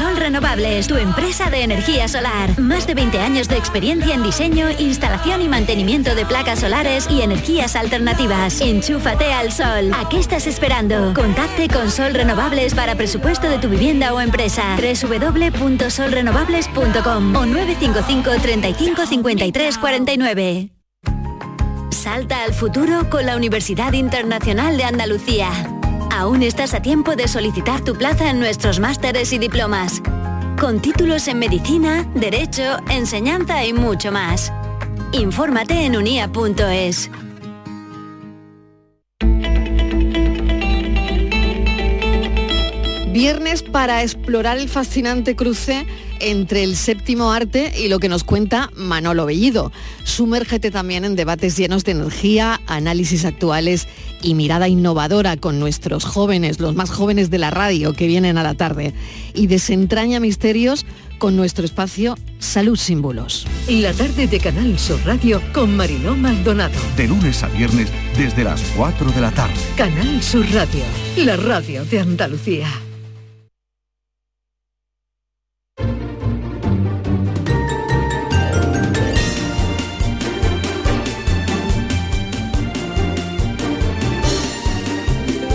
Speaker 20: Sol Renovables, tu empresa de energía solar. Más de 20 años de experiencia en diseño, instalación y mantenimiento de placas solares y energías alternativas. Enchúfate al sol. ¿A qué estás esperando? Contacte con Sol Renovables para presupuesto de tu vivienda o empresa. www.solrenovables.com o 955 35 53 49. Salta al futuro con la Universidad Internacional de Andalucía. Aún estás a tiempo de solicitar tu plaza en nuestros másteres y diplomas. Con títulos en medicina, derecho, enseñanza y mucho más. Infórmate en unia.es.
Speaker 21: Viernes para explorar el fascinante cruce entre el séptimo arte y lo que nos cuenta Manolo Bellido. Sumérgete también en debates llenos de energía, análisis actuales y mirada innovadora con nuestros jóvenes, los más jóvenes de la radio que vienen a la tarde. Y desentraña misterios con nuestro espacio Salud sin bulos.
Speaker 13: La tarde de Canal Sur Radio con Mariló Maldonado.
Speaker 22: De lunes a viernes desde las 4 de la tarde.
Speaker 13: Canal Sur Radio, la radio de Andalucía.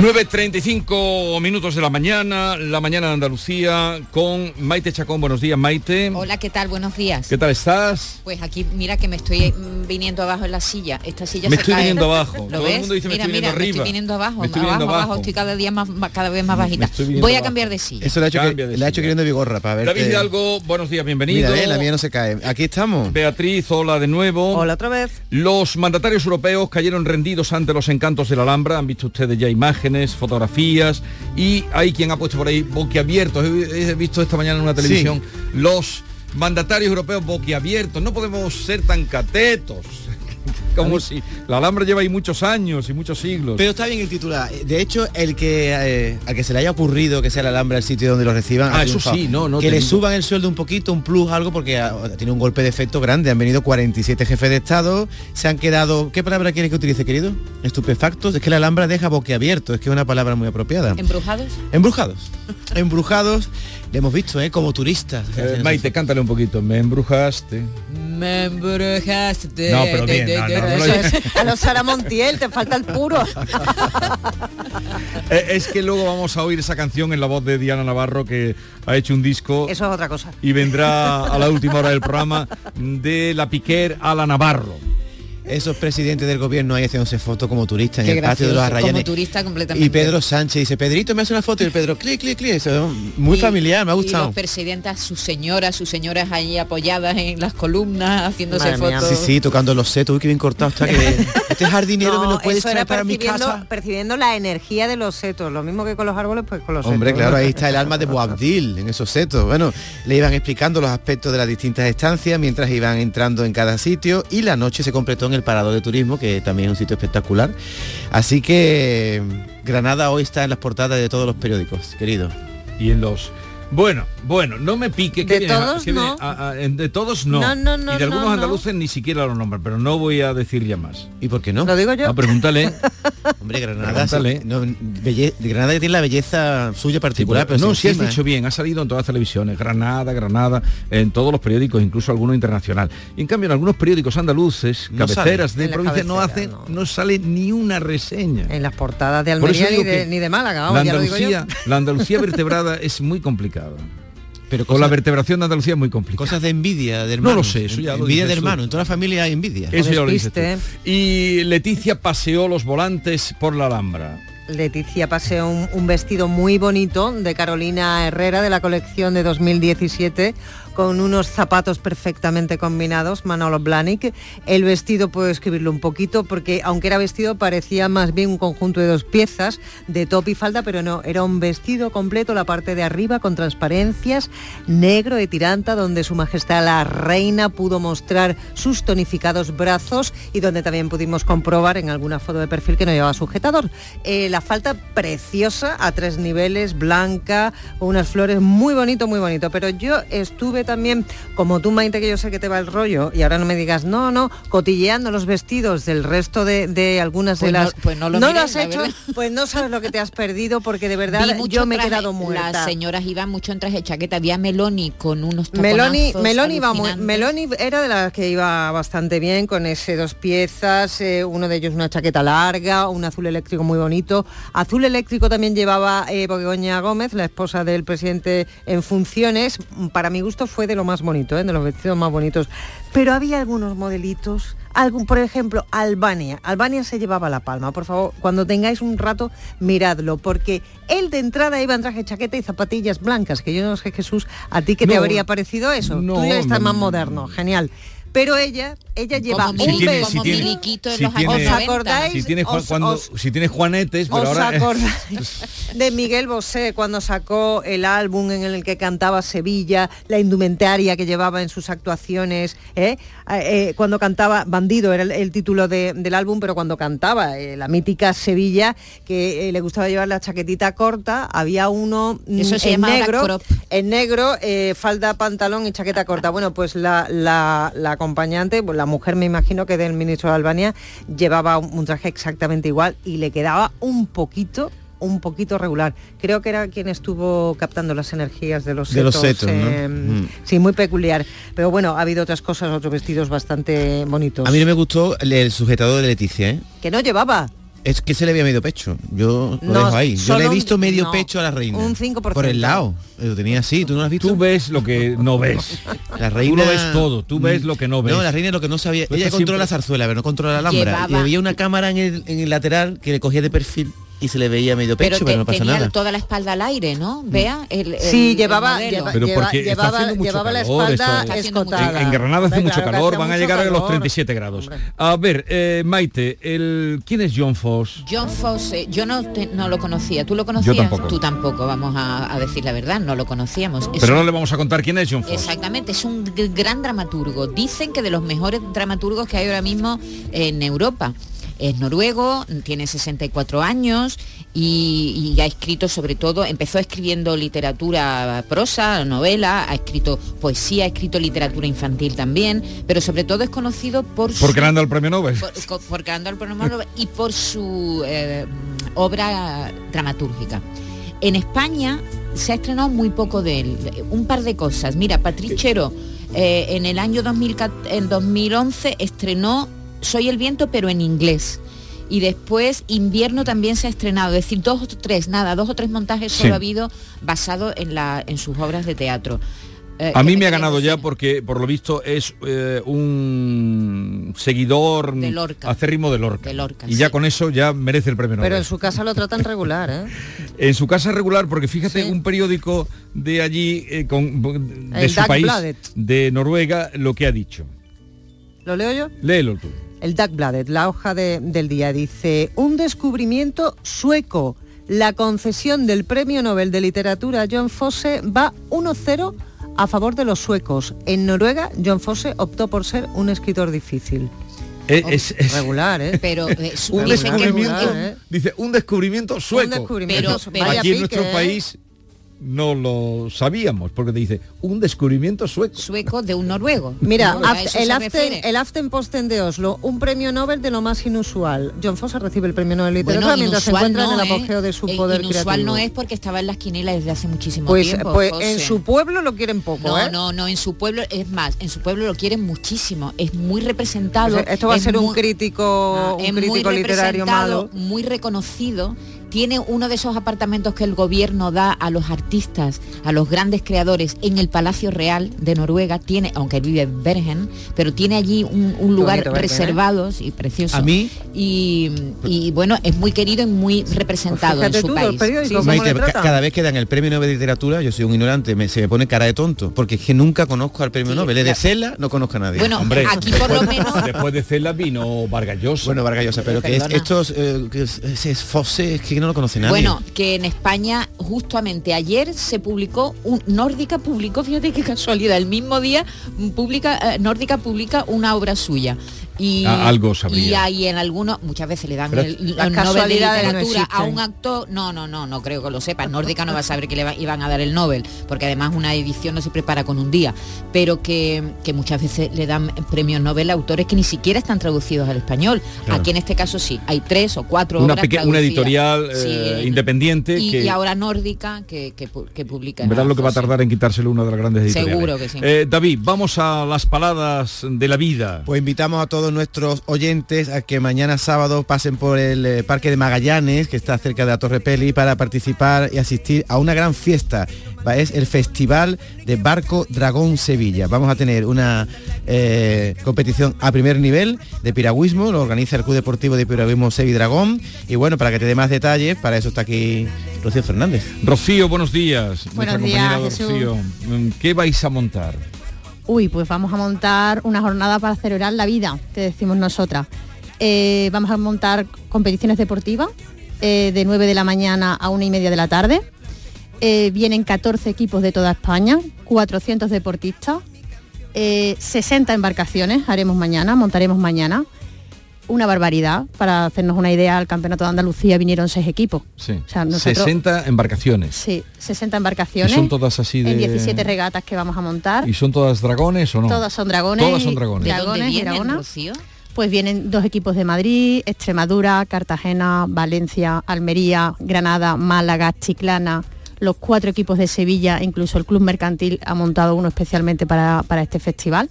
Speaker 1: 9.35 minutos de la mañana, la mañana de Andalucía, con Maite Chacón. Buenos días, Maite.
Speaker 23: Hola, ¿qué tal? Buenos días.
Speaker 1: ¿Qué tal estás?
Speaker 23: Pues aquí, mira que me estoy mm, viniendo abajo en la silla. Esta silla
Speaker 1: me
Speaker 23: se
Speaker 1: estoy
Speaker 23: cae.
Speaker 1: viniendo abajo.
Speaker 23: ¿Lo
Speaker 1: Todo
Speaker 23: ves?
Speaker 1: el mundo dice me
Speaker 23: mira,
Speaker 1: estoy
Speaker 23: mira,
Speaker 1: viniendo
Speaker 23: me estoy viniendo abajo.
Speaker 1: Me estoy
Speaker 23: abajo,
Speaker 1: viniendo
Speaker 23: abajo,
Speaker 1: abajo.
Speaker 23: estoy cada día más, más- cada vez más bajita. Voy a cambiar de silla.
Speaker 24: Eso le ha hecho, que,
Speaker 1: Cambia de
Speaker 24: le ha hecho queriendo vigorra para ver.
Speaker 1: David Hidalgo, buenos días, bienvenido.
Speaker 24: Mira, eh, la mía no se cae. Aquí estamos.
Speaker 1: Beatriz, hola de nuevo.
Speaker 25: Hola otra vez.
Speaker 1: Los mandatarios europeos cayeron rendidos ante los encantos de la Alhambra. Han visto ustedes ya imágenes, fotografías y hay quien ha puesto por ahí boquiabiertos. He, he visto esta mañana en una televisión los mandatarios europeos boquiabiertos. No podemos ser tan catetos. Como si la Alhambra lleva ahí muchos años y muchos siglos.
Speaker 24: Pero está bien el titular. De hecho, el que eh, a que se le haya ocurrido que sea la Alhambra el sitio donde lo reciban.
Speaker 1: Ah, eso sí, no, no,
Speaker 24: Que le
Speaker 1: digo.
Speaker 24: suban el sueldo un poquito, un plus, algo, porque ah, tiene un golpe de efecto grande. Han venido 47 jefes de Estado, se han quedado. ¿Qué palabra quieres que utilice, querido? Estupefactos. Es que la Alhambra deja boquiabierto, es que es una palabra muy apropiada.
Speaker 23: ¿Embrujados?
Speaker 24: Embrujados. Embrujados. Le hemos visto, ¿eh? Como turistas.
Speaker 1: Eh, Maite, cántale un poquito. Me embrujaste.
Speaker 23: Me embrujaste.
Speaker 1: No, pero bien, no, no, no lo
Speaker 25: Eso es a los Sara Montiel, te falta el puro.
Speaker 1: Eh, es que luego vamos a oír esa canción en la voz de Diana Navarro que ha hecho un disco
Speaker 25: Eso es otra cosa.
Speaker 1: y vendrá a la última hora del programa de la Piquer a la Navarro.
Speaker 24: Esos presidentes del gobierno ahí haciéndose fotos como turistas en el patio de los Arrayanes.
Speaker 23: como turista completamente.
Speaker 24: Y Pedro Sánchez dice, Pedrito me hace una foto y el Pedro, clic, clic, clic. Eso, muy
Speaker 23: Y-
Speaker 24: familiar, me ha
Speaker 23: Y
Speaker 24: gustado.
Speaker 23: los presidentes, sus señoras, sus señoras ahí apoyadas en las columnas, haciéndose
Speaker 24: Madre mía.
Speaker 23: fotos.
Speaker 24: Sí, sí, tocando los setos, uy, qué bien cortado está. Que este jardinero me
Speaker 25: No,
Speaker 24: lo puede
Speaker 25: eso era
Speaker 24: traer para mi
Speaker 25: percibiendo,
Speaker 24: casa.
Speaker 25: percibiendo la energía de los setos, lo mismo que con los árboles, pues con los
Speaker 24: Hombre,
Speaker 25: setos.
Speaker 24: claro, ahí está el alma de Boabdil en esos setos. Bueno, le iban explicando los aspectos de las distintas estancias mientras iban entrando en cada sitio y la noche se completó en el Parador de Turismo, que también es un sitio espectacular. Así que mm, Granada hoy está en las portadas de todos los periódicos, querido.
Speaker 1: Y en los... Bueno, bueno, no me pique. que
Speaker 25: De
Speaker 1: viene a-
Speaker 25: todos,
Speaker 1: que viene
Speaker 25: no.
Speaker 1: a- a- en- de todos no.
Speaker 25: No, no, no,
Speaker 1: y de algunos
Speaker 25: no, no.
Speaker 1: andaluces ni siquiera lo nombran, pero no voy a decir ya más.
Speaker 24: ¿Y por qué no?
Speaker 25: Lo digo yo.
Speaker 1: No, pregúntale.
Speaker 24: Hombre, Granada,
Speaker 1: Pregúntale.
Speaker 24: sí, no, belle- Granada tiene la belleza suya particular, pero
Speaker 1: no,
Speaker 24: sí
Speaker 1: si has
Speaker 24: encima,
Speaker 1: dicho
Speaker 24: ¿eh?
Speaker 1: bien, ha salido en todas las televisiones, Granada, Granada, en todos los periódicos, incluso algunos internacional. Y en cambio en algunos periódicos andaluces,
Speaker 24: No
Speaker 1: cabeceras
Speaker 24: sale.
Speaker 1: de
Speaker 25: En la
Speaker 1: provincia, no hacen, no. sale ni una reseña.
Speaker 25: En las portadas de Almería ni de,
Speaker 1: que
Speaker 25: ni de Málaga,
Speaker 1: la
Speaker 25: vamos, ya lo digo yo.
Speaker 1: Andalucía, la Andalucía vertebrada es muy complicada.
Speaker 24: Pero
Speaker 1: Con la vertebración de Andalucía es muy complicada.
Speaker 24: Cosas de envidia, de
Speaker 1: No
Speaker 24: hermanos.
Speaker 1: lo sé, eso ya lo
Speaker 24: Envidia de
Speaker 1: tú.
Speaker 24: hermano, en toda la familia hay envidia.
Speaker 1: Eso ya lo dices tú.
Speaker 25: despiste.
Speaker 1: Y Leticia paseó los volantes por la Alhambra.
Speaker 25: Leticia paseó un, un vestido muy bonito de Carolina Herrera de la colección de 2017 con unos zapatos perfectamente combinados, Manolo Blahnik. El vestido puedo escribirlo un poquito porque aunque era vestido parecía más bien un conjunto de dos piezas de top y falda, pero no, era un vestido completo, la parte de arriba con transparencias, negro de tiranta, donde su majestad la reina pudo mostrar sus tonificados brazos y donde también pudimos comprobar en alguna foto de perfil que no llevaba sujetador. Eh, la falta preciosa a tres niveles, blanca, unas flores muy bonito, muy bonito. Pero yo estuve también, como tú Maite, que yo sé que te va el rollo, y ahora no me digas, no, no, cotilleando los vestidos del resto de, de algunas
Speaker 23: Pues
Speaker 25: de
Speaker 23: no-
Speaker 25: las...
Speaker 23: pues no lo
Speaker 25: lo
Speaker 23: mires,
Speaker 25: has hecho,
Speaker 23: verdad.
Speaker 25: pues no sabes lo que te has perdido, porque de verdad yo me he quedado muerta.
Speaker 23: Las señoras iban mucho en traje de chaqueta. Había Meloni con unos
Speaker 25: Meloni, Meloni, iba muy-. Meloni era de las que iba bastante bien con ese dos piezas, eh, uno de ellos una chaqueta larga, un azul eléctrico muy bonito. Azul eléctrico también llevaba eh, Gómez, la esposa del presidente en funciones. Para mi gusto fue de lo más bonito, ¿eh? de los vestidos más bonitos. Pero había algunos modelitos, algún, por ejemplo, Albania. Albania se llevaba la palma. Por favor, cuando tengáis un rato, miradlo, porque él de entrada iba en traje chaqueta y zapatillas blancas, que yo no sé, Jesús, a ti que te habría parecido eso.
Speaker 1: no,
Speaker 25: Tú ya estás
Speaker 1: no,
Speaker 25: más moderno, genial. Pero ella, ella lleva
Speaker 1: Si
Speaker 25: un
Speaker 1: tiene-
Speaker 25: vestido.
Speaker 1: si tiene-
Speaker 23: miliquito en
Speaker 1: si
Speaker 23: los
Speaker 1: tiene-
Speaker 23: años
Speaker 25: ¿Os
Speaker 23: 90.
Speaker 25: acordáis?
Speaker 1: Si tienes,
Speaker 25: Os-
Speaker 1: cuando,
Speaker 25: os-
Speaker 1: si tienes juanetes, pero
Speaker 25: ¿Os
Speaker 1: ahora...
Speaker 25: acordáis de Miguel Bosé cuando sacó el álbum en el que cantaba Sevilla, la indumentaria que llevaba en sus actuaciones, ¿eh? Eh, eh, cuando cantaba Bandido era el, el título de- del álbum, pero cuando cantaba eh, la mítica Sevilla, que eh, le gustaba llevar la chaquetita corta, había uno mm,
Speaker 23: Eso se
Speaker 25: en negro,
Speaker 23: crop.
Speaker 25: en negro, eh, falda, pantalón y chaqueta corta. Bueno, pues la, la- la acompañante, pues la mujer me imagino que del ministro de Albania, llevaba un, un traje exactamente igual y le quedaba un poquito un poquito regular. Creo que era quien estuvo captando las energías de los
Speaker 24: De los
Speaker 25: setos.
Speaker 24: setos, ¿no?
Speaker 25: eh,
Speaker 24: Mm.
Speaker 25: Sí, muy peculiar. Pero bueno, ha habido otras cosas, otros vestidos bastante bonitos.
Speaker 24: A mí no me gustó el, el sujetador de Leticia, ¿eh?
Speaker 25: Que no llevaba.
Speaker 24: Es que se le había medio pecho. Yo lo
Speaker 25: No,
Speaker 24: dejo ahí. Yo le he
Speaker 25: un-
Speaker 24: visto medio
Speaker 25: no,
Speaker 24: pecho a la reina.
Speaker 25: un 5%.
Speaker 24: Por el lado. Lo tenía así. ¿Tú no lo has visto?
Speaker 1: Tú ves lo que no ves.
Speaker 24: La
Speaker 1: Tú
Speaker 24: reina...
Speaker 1: lo ves todo, tú ves lo que no ves.
Speaker 24: No, la reina lo que no sabía.
Speaker 1: Tú
Speaker 24: Ella controla
Speaker 1: siempre-
Speaker 24: la zarzuela, pero no controla la alhambra.
Speaker 23: Llevaba-
Speaker 24: Y había una cámara en el, en el lateral que le cogía de perfil y se le veía medio pecho,
Speaker 23: Pero,
Speaker 24: no pasa
Speaker 23: tenía
Speaker 24: nada.
Speaker 23: toda la espalda al aire, ¿no? Vea, el, el-
Speaker 25: Sí,
Speaker 23: el
Speaker 25: llevaba,
Speaker 23: modelo.
Speaker 25: lleva-
Speaker 1: Pero
Speaker 25: lleva-
Speaker 1: porque está
Speaker 25: llevaba,
Speaker 1: haciendo mucho
Speaker 25: llevaba la espalda
Speaker 1: esto-
Speaker 25: escotada.
Speaker 1: En, en Granada hace mucho
Speaker 25: claro
Speaker 1: calor, van a llegar a los
Speaker 25: calor.
Speaker 1: 37 grados. A ver, eh, Maite, el, ¿quién es John Foss?
Speaker 23: John Fosse, yo no, te- no lo conocía. ¿Tú lo conocías?
Speaker 1: tampoco.
Speaker 23: Tú tampoco, vamos a, a decir la verdad, no lo conocíamos. Es
Speaker 1: Pero
Speaker 23: un-
Speaker 1: no le vamos a contar quién es John Foss.
Speaker 23: Exactamente, es un gran dramaturgo. Dicen que de los mejores dramaturgos que hay ahora mismo en Europa. Es noruego, tiene 64 años y, y ha escrito sobre todo, empezó escribiendo literatura prosa, novela, ha escrito poesía, ha escrito literatura infantil también, pero sobre todo es conocido por su-
Speaker 1: Porque dado el premio Nobel.
Speaker 23: por, co- por ganando el premio Nobel y por su eh, obra dramatúrgica. En España se ha estrenado muy poco de él, un par de cosas. Mira, Patrichero eh, en el año 2014 en 2011 estrenó Soy el viento pero en inglés. Y después Invierno también se ha estrenado, es decir, dos o tres, nada, dos o tres montajes
Speaker 1: Sí.
Speaker 23: solo ha habido basado en, la, en sus obras de teatro. Eh,
Speaker 1: A
Speaker 23: ¿qué
Speaker 1: mí me ha ganado ya porque, por lo visto, es eh, un seguidor
Speaker 23: De Lorca.
Speaker 1: acérrimo de Lorca.
Speaker 23: De Lorca,
Speaker 1: y ya con eso ya merece el premio Nobel.
Speaker 25: Pero en su casa lo tratan regular, ¿eh?
Speaker 1: En su casa regular, porque fíjate, un periódico de allí, eh, con, de
Speaker 25: El
Speaker 1: su país, de Noruega, lo que ha dicho.
Speaker 25: ¿Lo leo yo?
Speaker 1: Léelo tú.
Speaker 25: El Dagbladet, la hoja de- del día, dice, un descubrimiento sueco. La concesión del Premio Nobel de Literatura a John Fosse va 1-0 a favor de los suecos. En Noruega, John Fosse optó por ser un escritor difícil.
Speaker 1: Eh, es- es-
Speaker 25: Regular, ¿eh?
Speaker 23: Pero eh,
Speaker 1: un
Speaker 23: es muy-
Speaker 1: descubrimiento,
Speaker 25: ¿eh?
Speaker 1: dice, un descubrimiento sueco.
Speaker 25: descubrimiento
Speaker 23: Pero-
Speaker 1: Aquí en nuestro
Speaker 25: ¿eh?
Speaker 1: país no lo sabíamos, porque te dice, un descubrimiento sueco.
Speaker 23: sueco de un noruego.
Speaker 25: Mira,
Speaker 23: ¿no?
Speaker 25: Aft- el, Aften, el Aftenposten de Oslo, un premio Nobel de lo más inusual. John Fosse recibe el premio Nobel de Literatura
Speaker 23: Bueno,
Speaker 25: mientras se encuentra en
Speaker 23: no,
Speaker 25: el
Speaker 23: ¿eh?
Speaker 25: apogeo de su
Speaker 23: Eh,
Speaker 25: poder
Speaker 23: inusual
Speaker 25: creativo.
Speaker 23: no es porque estaba en las quinielas desde hace muchísimo
Speaker 25: Pues,
Speaker 23: tiempo.
Speaker 25: pues
Speaker 23: José.
Speaker 25: en su pueblo lo quieren poco,
Speaker 23: no,
Speaker 25: ¿eh?
Speaker 23: no, no, en su pueblo es más, en su pueblo lo quieren muchísimo, es muy representado.
Speaker 25: Esto va a ser un crítico,
Speaker 23: es
Speaker 25: un
Speaker 23: muy
Speaker 25: crítico literario malo.
Speaker 23: muy reconocido. Tiene uno de esos apartamentos que el gobierno da a los artistas, a los grandes creadores en el Palacio Real de Noruega. Tiene, aunque él vive en Bergen, pero tiene allí un, un lugar
Speaker 25: bonito ¿eh?
Speaker 23: reservado y precioso.
Speaker 24: A mí-
Speaker 23: y, y, bueno, es muy querido y muy representado en
Speaker 25: Pues
Speaker 23: su
Speaker 25: tú,
Speaker 23: país.
Speaker 25: periódicos,
Speaker 23: Sí,
Speaker 25: ¿cómo
Speaker 24: Maite,
Speaker 25: le
Speaker 24: ca-
Speaker 25: tratan?
Speaker 24: cada vez que dan el premio Nobel de literatura, yo soy un ignorante, me- se me pone cara de tonto, porque es que nunca conozco al premio
Speaker 23: Sí,
Speaker 24: Nobel. Es de
Speaker 23: la-
Speaker 24: Cela, no conozco a nadie.
Speaker 23: Bueno,
Speaker 1: Hombre,
Speaker 23: aquí por lo menos
Speaker 1: Después de Cela vino Vargas Llosa.
Speaker 24: Bueno, Vargas Llosa, pero que es, estos, eh, que es, Fosse, es no lo conoce nadie.
Speaker 23: Bueno, que en España justamente ayer se publicó, un, Nórdica publicó, fíjate qué casualidad, el mismo día mm, publica, eh, Nórdica publica una obra suya. Y,
Speaker 1: Ah, algo sabría.
Speaker 23: y ahí en algunos, muchas veces le dan el, el Nobel de
Speaker 25: casualidades no
Speaker 23: literatura a un actor. No, no, no, no creo que lo sepa. Nórdica no va a saber que le va- iban a dar el Nobel, porque además una edición no se prepara con un día. Pero que, que muchas veces le dan premios Nobel a autores que ni siquiera están traducidos al español.
Speaker 1: Claro.
Speaker 23: Aquí en este caso sí, hay tres o cuatro
Speaker 1: una,
Speaker 23: obras
Speaker 1: peque- una
Speaker 23: traducidas.
Speaker 1: editorial
Speaker 23: Sí,
Speaker 1: eh, independiente
Speaker 23: y,
Speaker 1: que
Speaker 23: y ahora nórdica que, que, que publica.
Speaker 1: verás lo que va a tardar en quitárselo una de las grandes editoriales.
Speaker 23: Seguro que sí.
Speaker 1: Eh, David, vamos a las paladas de la vida.
Speaker 24: Pues invitamos a todos todos nuestros oyentes a que mañana sábado pasen por el eh, Parque de Magallanes, que está cerca de la Torre Peli, para participar y asistir a una gran fiesta. Va- Es el Festival de Barco Dragón Sevilla. Vamos a tener una eh, competición a primer nivel de piragüismo, lo organiza el Club Deportivo de Piragüismo Sevi Dragón. Y bueno, para que te dé más detalles, para eso está aquí Rocío Fernández.
Speaker 1: Rocío, buenos días.
Speaker 26: Buenos
Speaker 1: Nuestra
Speaker 26: días.
Speaker 1: Rocío. ¿Qué vais a montar?
Speaker 26: Uy, pues vamos a montar una jornada para celebrar la vida, que decimos nosotras. Eh, vamos a montar competiciones deportivas eh, de 9 de la mañana a 1 y media de la tarde. Eh, vienen 14 equipos de toda España, 400 deportistas, eh, 60 embarcaciones haremos mañana, montaremos mañana. Una barbaridad, para hacernos una idea, al Campeonato de Andalucía vinieron seis equipos.
Speaker 1: Sí.
Speaker 26: O sea, nosotros-
Speaker 1: 60 embarcaciones.
Speaker 26: Sí, 60 embarcaciones.
Speaker 1: ¿Y son todas así de-
Speaker 26: En 17 regatas que vamos a montar.
Speaker 1: ¿Y son todas dragones o no?
Speaker 26: Todas son dragones.
Speaker 1: Todas son dragones.
Speaker 23: ¿De dónde
Speaker 26: Dragones y
Speaker 23: vienen,
Speaker 26: dragonas. Pues vienen dos equipos de Madrid, Extremadura, Cartagena, Valencia, Almería, Granada, Málaga, Chiclana, los cuatro equipos de Sevilla, incluso el Club Mercantil ha montado uno especialmente para, para este festival.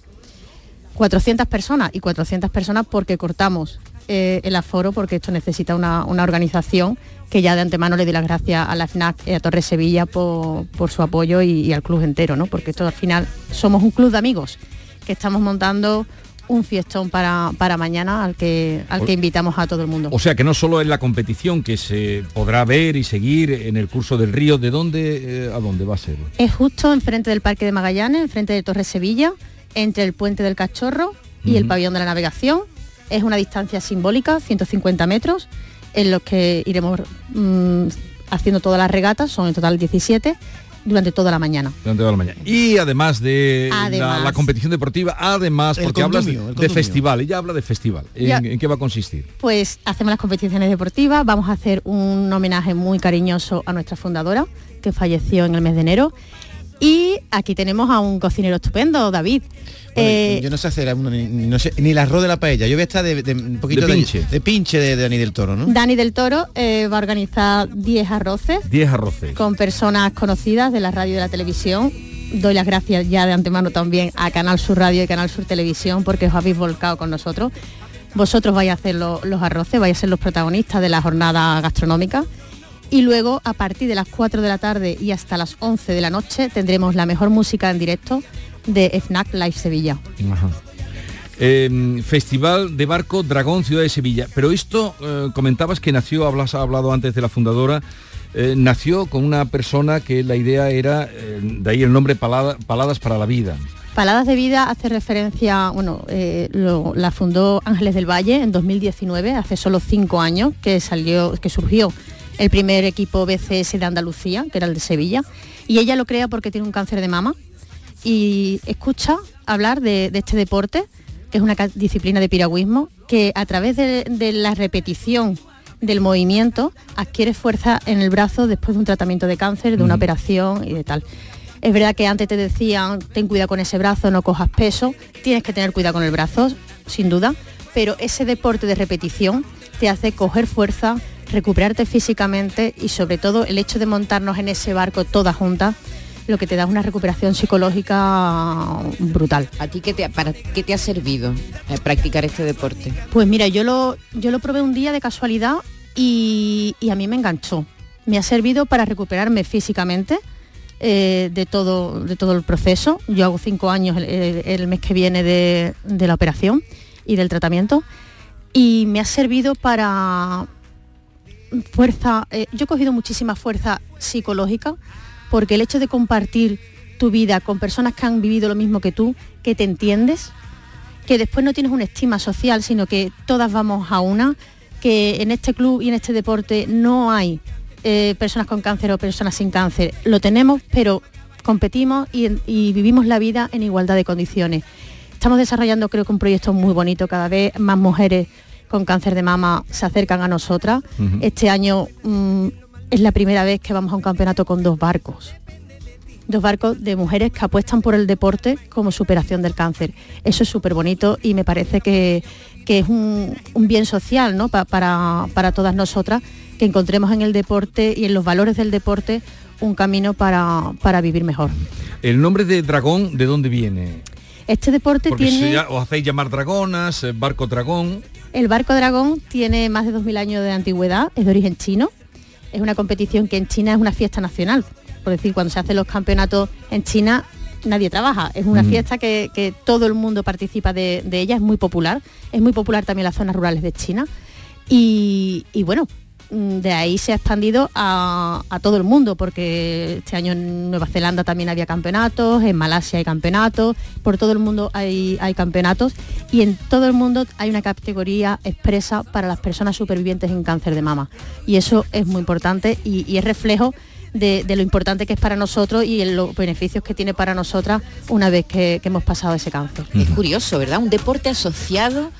Speaker 26: 400 personas y 400 personas porque cortamos eh, el aforo porque esto necesita una, una organización que ya de antemano le doy las gracias a la FNAC y a Torre Sevilla por, por su apoyo y, y al club entero, ¿no? porque esto al final somos un club de amigos que estamos montando un fiestón para, para mañana al que, al que invitamos a todo el mundo.
Speaker 1: O sea que no solo es la competición que se podrá ver y seguir en el curso del río, ¿de dónde eh, a dónde va a ser?
Speaker 26: Es justo enfrente del Parque de Magallanes, enfrente de Torre Sevilla, entre el Puente del Cachorro y el. Pabellón de la Navegación. Es una distancia simbólica, 150 metros, en los que iremos mm, haciendo todas las regatas, son en total 17, durante toda la mañana.
Speaker 1: Durante toda la mañana. Y además de la-
Speaker 26: Además.
Speaker 1: La, competición deportiva, además, porque hablas de, de festival, ella habla de festival. ¿En,
Speaker 26: Ya.
Speaker 1: en qué va a consistir?
Speaker 26: Pues hacemos las competiciones deportivas, vamos a hacer un homenaje muy cariñoso a nuestra fundadora, que falleció en el mes de enero. Y aquí tenemos a un cocinero estupendo, David.
Speaker 24: Bueno,
Speaker 26: Eh,
Speaker 24: yo no sé hacer uno, ni, no sé, ni el arroz de la paella. Yo voy a estar de, de- un poquito
Speaker 1: De
Speaker 24: de
Speaker 1: pinche.
Speaker 24: de, pinche de, de Dani del Toro, ¿no?
Speaker 26: Dani del Toro eh, va a organizar 10 arroces
Speaker 1: 10 arroces.
Speaker 26: con personas conocidas de la radio y de la televisión. Doy las gracias ya de antemano también a Canal Sur Radio y Canal Sur Televisión porque os habéis volcado con nosotros. Vosotros vais a hacer lo- los arroces, vais a ser los protagonistas de la jornada gastronómica. Y luego, a partir de las 4 de la tarde y hasta las 11 de la noche, tendremos la mejor música en directo de FNAC Live Sevilla.
Speaker 1: Ajá. Eh, Festival de Barco Dragón Ciudad de Sevilla. Pero esto, eh, comentabas que nació, hablas, ha hablado antes de la fundadora, eh, nació con una persona que la idea era, eh, de ahí el nombre Palada- Paladas para la Vida.
Speaker 26: Paladas de Vida hace referencia, bueno, lo- la fundó Ángeles del Valle en 2019, hace solo cinco años que salió, que surgió el primer equipo BCS de Andalucía, que era el de Sevilla, y ella lo crea porque tiene un cáncer de mama y escucha hablar de, de este deporte, que es una disciplina de piragüismo, que a través de, de la repetición del movimiento adquiere fuerza en el brazo después de un tratamiento de cáncer, de una operación y de tal. Es verdad que antes te decían, ten cuidado con ese brazo, no cojas peso, tienes que tener cuidado con el brazo, sin duda, pero ese deporte de repetición te hace coger fuerza, recuperarte físicamente y sobre todo el hecho de montarnos en ese barco todas juntas, lo que te da una recuperación psicológica brutal.
Speaker 23: ¿A ti qué te, para qué te ha servido eh, practicar este deporte?
Speaker 26: Pues mira, yo lo, yo lo probé un día de casualidad y, y a mí me enganchó. Me ha servido para recuperarme físicamente eh, de, todo, de todo el proceso. Yo hago cinco años el, el- el mes que viene de, de la operación y del tratamiento y me ha servido para fuerza. eh, yo he cogido muchísima fuerza psicológica porque el hecho de compartir tu vida con personas que han vivido lo mismo que tú, que te entiendes, que después no tienes una estima social, sino que todas vamos a una, que en este club y en este deporte no hay eh, personas con cáncer o personas sin cáncer. Lo tenemos, pero competimos y, y vivimos la vida en igualdad de condiciones. Estamos desarrollando creo que un proyecto muy bonito, cada vez más mujeres con cáncer de mama se acercan a nosotras. Este año mm, es la primera vez que vamos a un campeonato con dos barcos dos barcos de mujeres que apuestan por el deporte como superación del cáncer. Eso es súper bonito y me parece que, que es un, un bien social ¿no? Pa- para, para todas nosotras, que encontremos en el deporte y en los valores del deporte un camino para, para vivir mejor.
Speaker 1: El nombre de dragón, ¿de dónde viene?
Speaker 26: Este deporte
Speaker 1: Porque
Speaker 26: tiene...
Speaker 1: si ya- os hacéis llamar dragonas, barco dragón.
Speaker 26: El barco dragón tiene más de 2.000 años de antigüedad, es de origen chino. Es una competición que en China es una fiesta nacional. Por decir, cuando se hacen los campeonatos en China, nadie trabaja. Es una
Speaker 27: Mm.
Speaker 26: fiesta que, que todo el mundo participa de, de ella, es muy popular. Es muy popular también en las zonas rurales de China. Y, y bueno, de ahí se ha expandido a, a todo el mundo, porque este año en Nueva Zelanda también había campeonatos, en Malasia hay campeonatos, por todo el mundo hay, hay campeonatos y en todo el mundo hay una categoría expresa para las personas supervivientes en cáncer de mama. Y eso es muy importante y, y es reflejo de, de lo importante que es para nosotros y en los beneficios que tiene para nosotras una vez que, que hemos pasado ese cáncer.
Speaker 23: Es curioso, ¿verdad? Un deporte asociado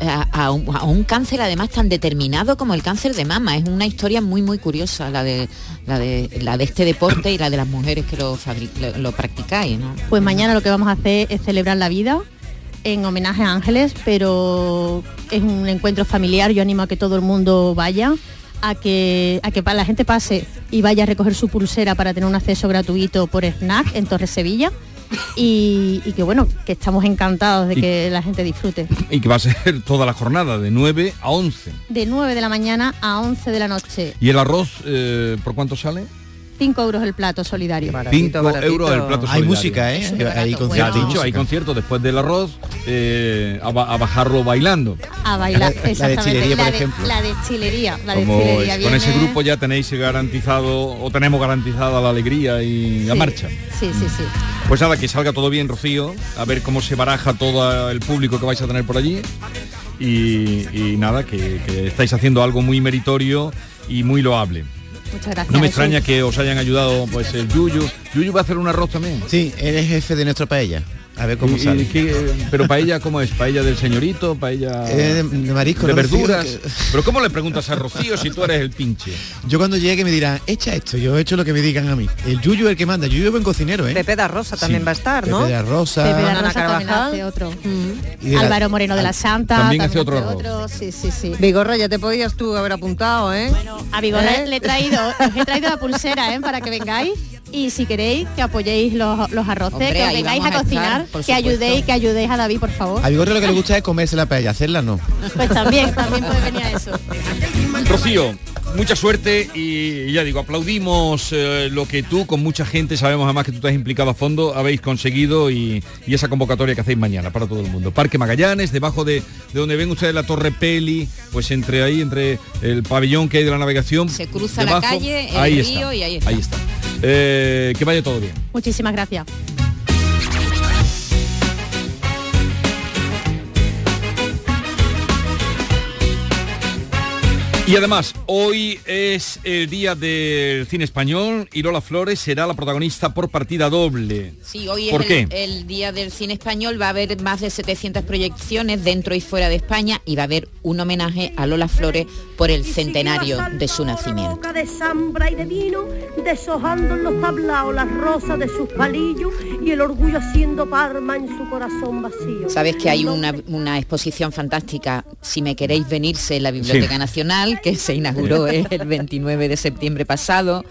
Speaker 23: a, un, cáncer además tan determinado como el cáncer de mama. Es una historia muy muy curiosa la de la de la de este deporte y la de las mujeres que lo, lo, lo practicáis.
Speaker 26: Pues mañana lo que vamos a hacer es celebrar la vida en homenaje a Ángeles, pero es un encuentro familiar. Yo animo a que todo el mundo vaya, a que, a que la gente pase y vaya a recoger su pulsera para tener un acceso gratuito por Snack en Torre Sevilla. Y, y que bueno, que estamos encantados de
Speaker 1: Y-
Speaker 26: que la gente disfrute.
Speaker 1: Y que va a ser toda la jornada, de 9 a 11.
Speaker 26: De 9 de la mañana a 11 de la noche.
Speaker 1: ¿Y el arroz eh, por cuánto sale?
Speaker 26: 5 euros el plato solidario.
Speaker 1: 5 euros el plato
Speaker 24: Hay
Speaker 1: solidario.
Speaker 24: música, ¿eh? Hay
Speaker 1: Ya
Speaker 24: conciertos.
Speaker 1: hay conciertos después del arroz eh, a, ba- a bajarlo bailando.
Speaker 26: A bailar,
Speaker 24: La de chilería, por
Speaker 26: la, de,
Speaker 24: ejemplo.
Speaker 26: la de chilería. La de
Speaker 1: Como
Speaker 26: chilería
Speaker 1: con ese grupo ya tenéis garantizado o tenemos garantizada la alegría y la marcha.
Speaker 26: Sí, sí, sí.
Speaker 1: Pues nada, que salga todo bien, Rocío, a ver cómo se baraja todo el público que vais a tener por allí. Y, y nada, que, que estáis haciendo algo muy meritorio y muy loable.
Speaker 26: Muchas gracias.
Speaker 1: No me extraña que os hayan ayudado pues el Yuyu. Yuyu va a hacer un arroz también.
Speaker 24: Sí, él es jefe de nuestra paella. A ver cómo
Speaker 1: Y- y
Speaker 24: sale.
Speaker 1: qué- pero paella cómo es? ¿Paella del señorito? ¿Paella
Speaker 24: Eh, de- de marisco,
Speaker 1: de
Speaker 24: no,
Speaker 1: verduras?
Speaker 24: que-
Speaker 1: Pero ¿cómo le preguntas a Rocío si tú eres el pinche?
Speaker 24: Yo cuando llegue me dirán, echa esto, yo he hecho lo que me digan a mí. El Yuyu es el que manda, Yuyu es buen cocinero, ¿eh?
Speaker 25: Pepe da Rosa también
Speaker 24: Sí.
Speaker 25: va a estar, ¿no?
Speaker 24: Pepe da Rosa.
Speaker 26: Pepe da Rosa también hace otro.
Speaker 24: Y la-
Speaker 26: Álvaro Moreno de la Santa.
Speaker 1: También hace otro arroz.
Speaker 26: Sí, sí, sí.
Speaker 25: Vigorra, ya te podías tú haber apuntado, ¿eh?
Speaker 26: A Vigorra
Speaker 25: ¿Eh?
Speaker 26: le he traído, he traído la pulsera, ¿eh? Para que vengáis. Y si queréis que apoyéis los, los arroces,
Speaker 23: Hombre,
Speaker 26: que os vengáis a
Speaker 23: vamos a estar,
Speaker 26: cocinar, que ayudéis, que ayudéis a David, por favor.
Speaker 24: A Vigorre lo que le gusta es comerse la paella, hacerla no.
Speaker 26: Pues también, también puede venir a eso.
Speaker 1: Rocío, mucha suerte y ya digo, aplaudimos eh, lo que tú con mucha gente, sabemos además que tú te has implicado a fondo, habéis conseguido y, y esa convocatoria que hacéis mañana para todo el mundo. Parque Magallanes, debajo de, de donde ven ustedes la Torre Peli, pues entre ahí, entre el pabellón que hay de la navegación.
Speaker 23: Se cruza
Speaker 1: debajo,
Speaker 23: la calle, el
Speaker 1: ahí
Speaker 23: río
Speaker 1: está,
Speaker 23: y ahí está.
Speaker 1: Ahí está. Eh, que vaya todo bien.
Speaker 26: Muchísimas gracias.
Speaker 1: Y además, hoy es el día del cine español y Lola Flores será la protagonista por partida doble.
Speaker 23: Sí, hoy
Speaker 1: ¿Por
Speaker 23: es
Speaker 1: qué?
Speaker 23: el, el día del cine español, va a haber más de 700 proyecciones dentro y fuera de España y va a haber un homenaje a Lola Flores por el centenario de su nacimiento.
Speaker 28: de zambra y de vino, deshojando en los tablaos las rosas de sus palillos y el orgullo haciendo parma en su corazón vacío.
Speaker 23: Sabes que hay una, una exposición fantástica, si me queréis venirse, en la Biblioteca
Speaker 28: Sí.
Speaker 23: Nacional, que se inauguró el 29 de septiembre pasado,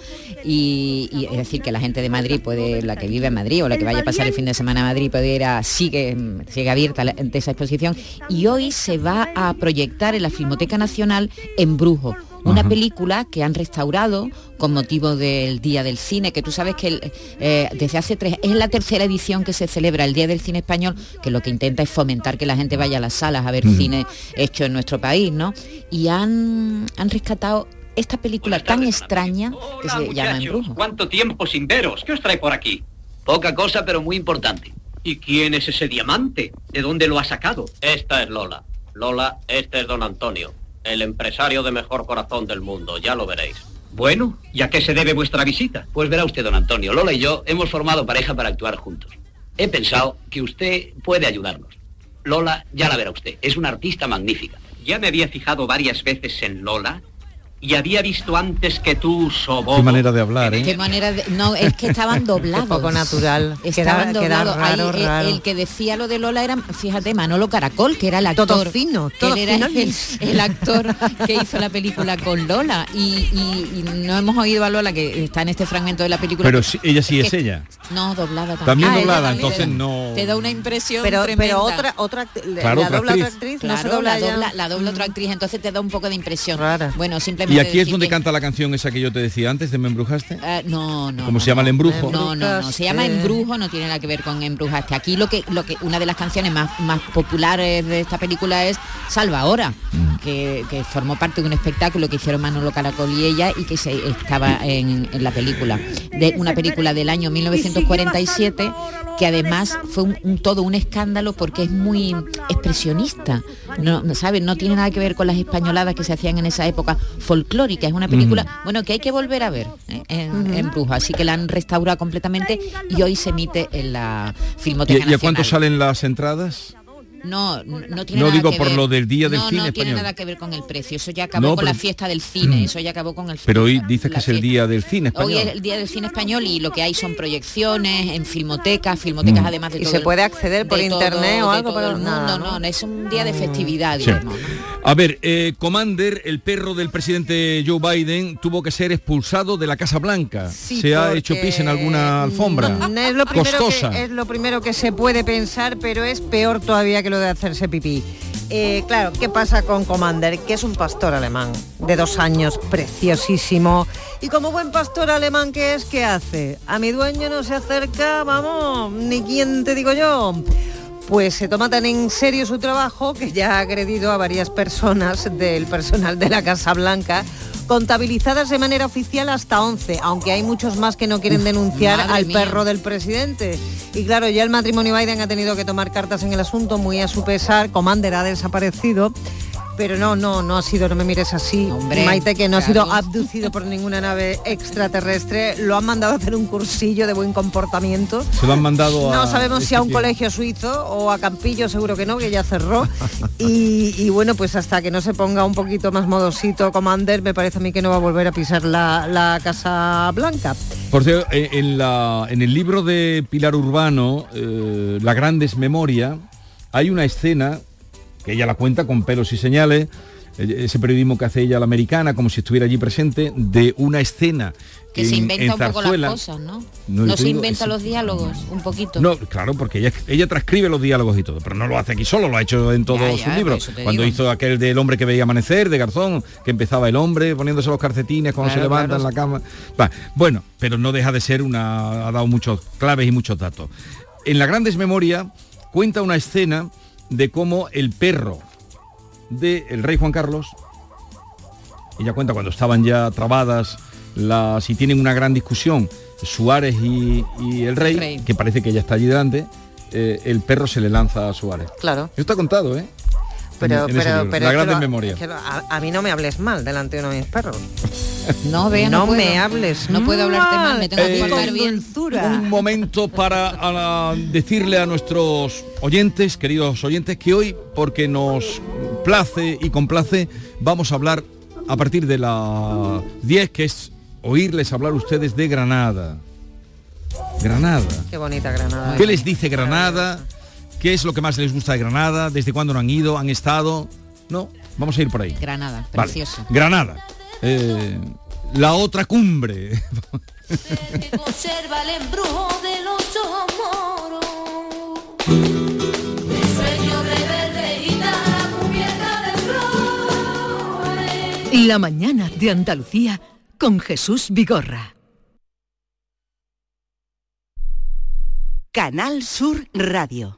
Speaker 23: y, y es decir, que la gente de Madrid puede, la que vive en Madrid o la que vaya a pasar el fin de semana a Madrid, puede ir a, sigue, sigue abierta la- esa exposición, y hoy se va a proyectar en la Filmoteca Nacional en Brujo. Una película que han restaurado con motivo del Día del Cine, que tú sabes que eh, desde hace tres, es la tercera edición que se celebra el Día del Cine Español, que lo que intenta es fomentar que la gente vaya a las salas a ver cine hecho en nuestro país, ¿no? Y han, han rescatado esta película tan extraña que se llama En
Speaker 29: muchachos,
Speaker 23: Brujo.
Speaker 29: ¿Cuánto tiempo sin veros? ¿Qué os trae por aquí? Poca cosa, pero muy importante. ¿Y quién es ese diamante? ¿De dónde lo ha sacado?
Speaker 30: Esta es Lola. Lola, este es don Antonio, el empresario de mejor corazón del mundo, ya lo veréis.
Speaker 29: Bueno, ¿y a qué se debe vuestra visita?
Speaker 30: Pues verá usted, don Antonio, Lola y yo hemos formado pareja para actuar juntos. He pensado que usted puede ayudarnos. Lola, ya la verá usted, es una artista magnífica.
Speaker 29: Ya me había fijado varias veces en Lola y había visto antes que tú, Sobo.
Speaker 1: Qué manera de hablar, ¿eh?
Speaker 23: Qué manera de... No, es que estaban doblados.
Speaker 25: poco natural.
Speaker 23: Estaban
Speaker 25: Queda-
Speaker 23: doblados.
Speaker 25: Raro,
Speaker 23: eh,
Speaker 25: raro.
Speaker 23: El que decía lo de Lola era, fíjate, Manolo Caracol, que era el actor.
Speaker 25: Todo fino,
Speaker 23: que
Speaker 25: todo
Speaker 23: él era
Speaker 25: fino,
Speaker 23: el, actor que hizo la película con Lola. Y, y- y no hemos oído a Lola, que está en este fragmento de la película.
Speaker 1: Pero sí- ella sí
Speaker 23: que-
Speaker 1: es ella.
Speaker 23: No, doblada también.
Speaker 1: También
Speaker 23: Ah,
Speaker 1: doblada,
Speaker 23: también.
Speaker 1: entonces no...
Speaker 23: Te da una impresión
Speaker 25: Pero,
Speaker 23: tremenda.
Speaker 25: pero otra, otra,
Speaker 1: Claro,
Speaker 25: la
Speaker 1: otra
Speaker 25: dobla otra
Speaker 1: actriz.
Speaker 25: actriz,
Speaker 23: Claro,
Speaker 25: no se dobla
Speaker 23: la dobla, la dobla otra actriz, entonces te da un poco de impresión. Bueno,
Speaker 1: Y
Speaker 23: simplemente
Speaker 1: aquí es donde
Speaker 23: que-
Speaker 1: canta la canción esa que yo te decía antes de Me embrujaste.
Speaker 23: Eh, no, no.
Speaker 1: ¿Cómo
Speaker 23: no,
Speaker 1: se llama
Speaker 23: no.
Speaker 1: el embrujo?
Speaker 23: No, no, no. Se llama embrujo, no tiene nada que ver con embrujaste. Aquí lo que, lo que, una de las canciones más, más populares de esta película es Salva ahora,
Speaker 1: Mm.
Speaker 23: Que, que formó parte de un espectáculo que hicieron Manolo Caracol y ella y que se estaba en, en la película. De una película del año 1947 que además fue un, un- todo un escándalo porque es muy expresionista. No, ¿sabes? No tiene nada que ver con las españoladas que se hacían en esa época folclórica. Es una película, bueno, que hay que volver a ver ¿eh? en, en Brujo. Así que la han restaurado completamente y hoy se emite en la
Speaker 1: ¿Y,
Speaker 23: Filmoteca
Speaker 1: y a cuánto salen las entradas?
Speaker 23: No, no no tiene
Speaker 1: No
Speaker 23: nada
Speaker 1: digo
Speaker 23: que
Speaker 1: por
Speaker 23: ver.
Speaker 1: lo del Día del
Speaker 23: No,
Speaker 1: Cine
Speaker 23: no tiene nada que ver con el precio. Eso ya acabó
Speaker 1: No,
Speaker 23: con la fiesta del cine. Eso ya acabó con el
Speaker 1: Pero hoy dices que es el Día del Cine
Speaker 23: Hoy
Speaker 1: español.
Speaker 23: es el Día del Cine Español y lo que hay son proyecciones en filmotecas, filmotecas
Speaker 1: Mm.
Speaker 23: además de
Speaker 25: ¿Y
Speaker 23: todo
Speaker 25: se
Speaker 23: el-
Speaker 25: puede acceder por
Speaker 23: todo-
Speaker 25: internet o algo?
Speaker 23: todo
Speaker 25: Pero
Speaker 23: el mundo, no,
Speaker 25: ¿no?
Speaker 23: no, es un día de festividad,
Speaker 1: Sí.
Speaker 23: digamos.
Speaker 1: A ver, eh, Commander, el perro del presidente Joe Biden, tuvo que ser expulsado de la Casa Blanca.
Speaker 25: Sí,
Speaker 1: ¿Se ha hecho pis en alguna alfombra?
Speaker 25: No, es, lo primero
Speaker 1: Costosa.
Speaker 25: que, es lo primero que se puede pensar, pero es peor todavía que de hacerse pipí. Eh, claro, ¿qué pasa con Commander? Que es un pastor alemán de dos años, preciosísimo. Y como buen pastor alemán que es, ¿qué hace? A mi dueño no se acerca, vamos, ni quién te digo yo. Pues se toma tan en serio su trabajo que ya ha agredido a varias personas del personal de la Casa Blanca, contabilizadas de manera oficial hasta 11, aunque hay muchos más que no quieren denunciar al
Speaker 23: mía.
Speaker 25: perro del presidente. Y claro, ya el matrimonio Biden ha tenido que tomar cartas en el asunto, muy a su pesar, Commander ha desaparecido. Pero no, no, no ha sido, no me mires así,
Speaker 23: Hombre,
Speaker 25: Maite, que no ha sido abducido por ninguna nave extraterrestre. Lo han mandado a hacer un cursillo de buen comportamiento.
Speaker 1: Se lo han mandado a...
Speaker 25: No sabemos si a un colegio suizo o a Campillo, seguro que no, que ya cerró. Y, y bueno, pues hasta que no se ponga un poquito más modosito Commander, me parece a mí que no va a volver a pisar la, la Casa Blanca.
Speaker 1: Por cierto, eh, en, la, en el libro de Pilar Urbano, eh, La Grandes Memoria, hay una escena que ella la cuenta con pelos y señales, eh, ese periodismo que hace ella la americana, como si estuviera allí presente, de una escena
Speaker 23: Que
Speaker 1: en,
Speaker 23: se inventa
Speaker 1: en
Speaker 23: un poco las cosas, ¿no?
Speaker 1: No,
Speaker 23: se
Speaker 1: digo,
Speaker 23: inventa
Speaker 1: es-
Speaker 23: los diálogos, un poquito.
Speaker 1: No, claro, porque ella, ella transcribe los diálogos y todo, pero no lo hace aquí solo, lo ha hecho en todos
Speaker 23: Ya,
Speaker 1: sus
Speaker 23: ya,
Speaker 1: libros. Cuando
Speaker 23: digo.
Speaker 1: hizo aquel del hombre que veía amanecer, de Garzón, que empezaba el hombre poniéndose los calcetines cuando
Speaker 25: Claro,
Speaker 1: se levanta
Speaker 25: claro.
Speaker 1: en la cama. Va, bueno, pero no deja de ser una. ha dado muchos claves y muchos datos. En la Grandes Memoria cuenta una escena de cómo el perro del rey Juan Carlos, ella cuenta cuando estaban ya trabadas las y tienen una gran discusión Suárez y, y el rey,
Speaker 25: rey.
Speaker 1: que parece que ella está allí delante, eh, el perro se le lanza a Suárez.
Speaker 25: Claro.
Speaker 1: Esto está contado, ¿eh?
Speaker 25: Pero,
Speaker 1: En- en ese
Speaker 25: pero,
Speaker 1: libro,
Speaker 25: pero
Speaker 1: La
Speaker 25: es que
Speaker 1: Grandes
Speaker 25: lo-
Speaker 1: Memoria.
Speaker 25: es que lo- a, a mí no me hables mal delante de uno de mis perros.
Speaker 23: No, vea,
Speaker 25: no,
Speaker 23: no puedo.
Speaker 25: me hables
Speaker 23: No puedo hablarte mal, me tengo que
Speaker 1: Eh,
Speaker 23: bien.
Speaker 1: Un momento para a- decirle a nuestros oyentes, queridos oyentes, que hoy, porque nos place y complace, vamos a hablar a partir de las 10, que es oírles hablar ustedes de Granada. Granada.
Speaker 25: Qué bonita Granada.
Speaker 1: ¿Qué les dice Granada? ¿Qué es lo que más les gusta de Granada? ¿Desde cuándo no han ido? ¿Han estado? No, vamos a ir por ahí.
Speaker 23: Granada,
Speaker 1: Vale.
Speaker 23: precioso.
Speaker 1: Granada. Eh, la otra cumbre.
Speaker 13: La mañana de Andalucía con Jesús Vigorra.
Speaker 31: Canal Sur Radio.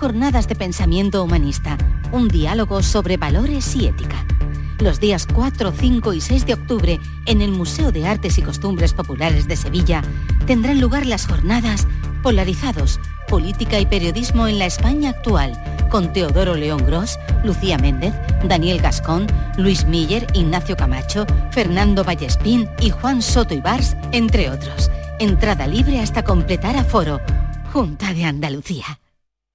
Speaker 19: Jornadas de pensamiento humanista. Un diálogo sobre valores y ética. Los días 4, 5 y 6 de octubre, en el Museo de Artes y Costumbres Populares de Sevilla, tendrán lugar las jornadas Polarizados, Política y Periodismo en la España actual, con Teodoro León Gros, Lucía Méndez, Daniel Gascón, Luis Miller, Ignacio Camacho, Fernando Vallespín y Juan Soto Ibars, entre otros. Entrada libre hasta completar aforo. Junta de Andalucía.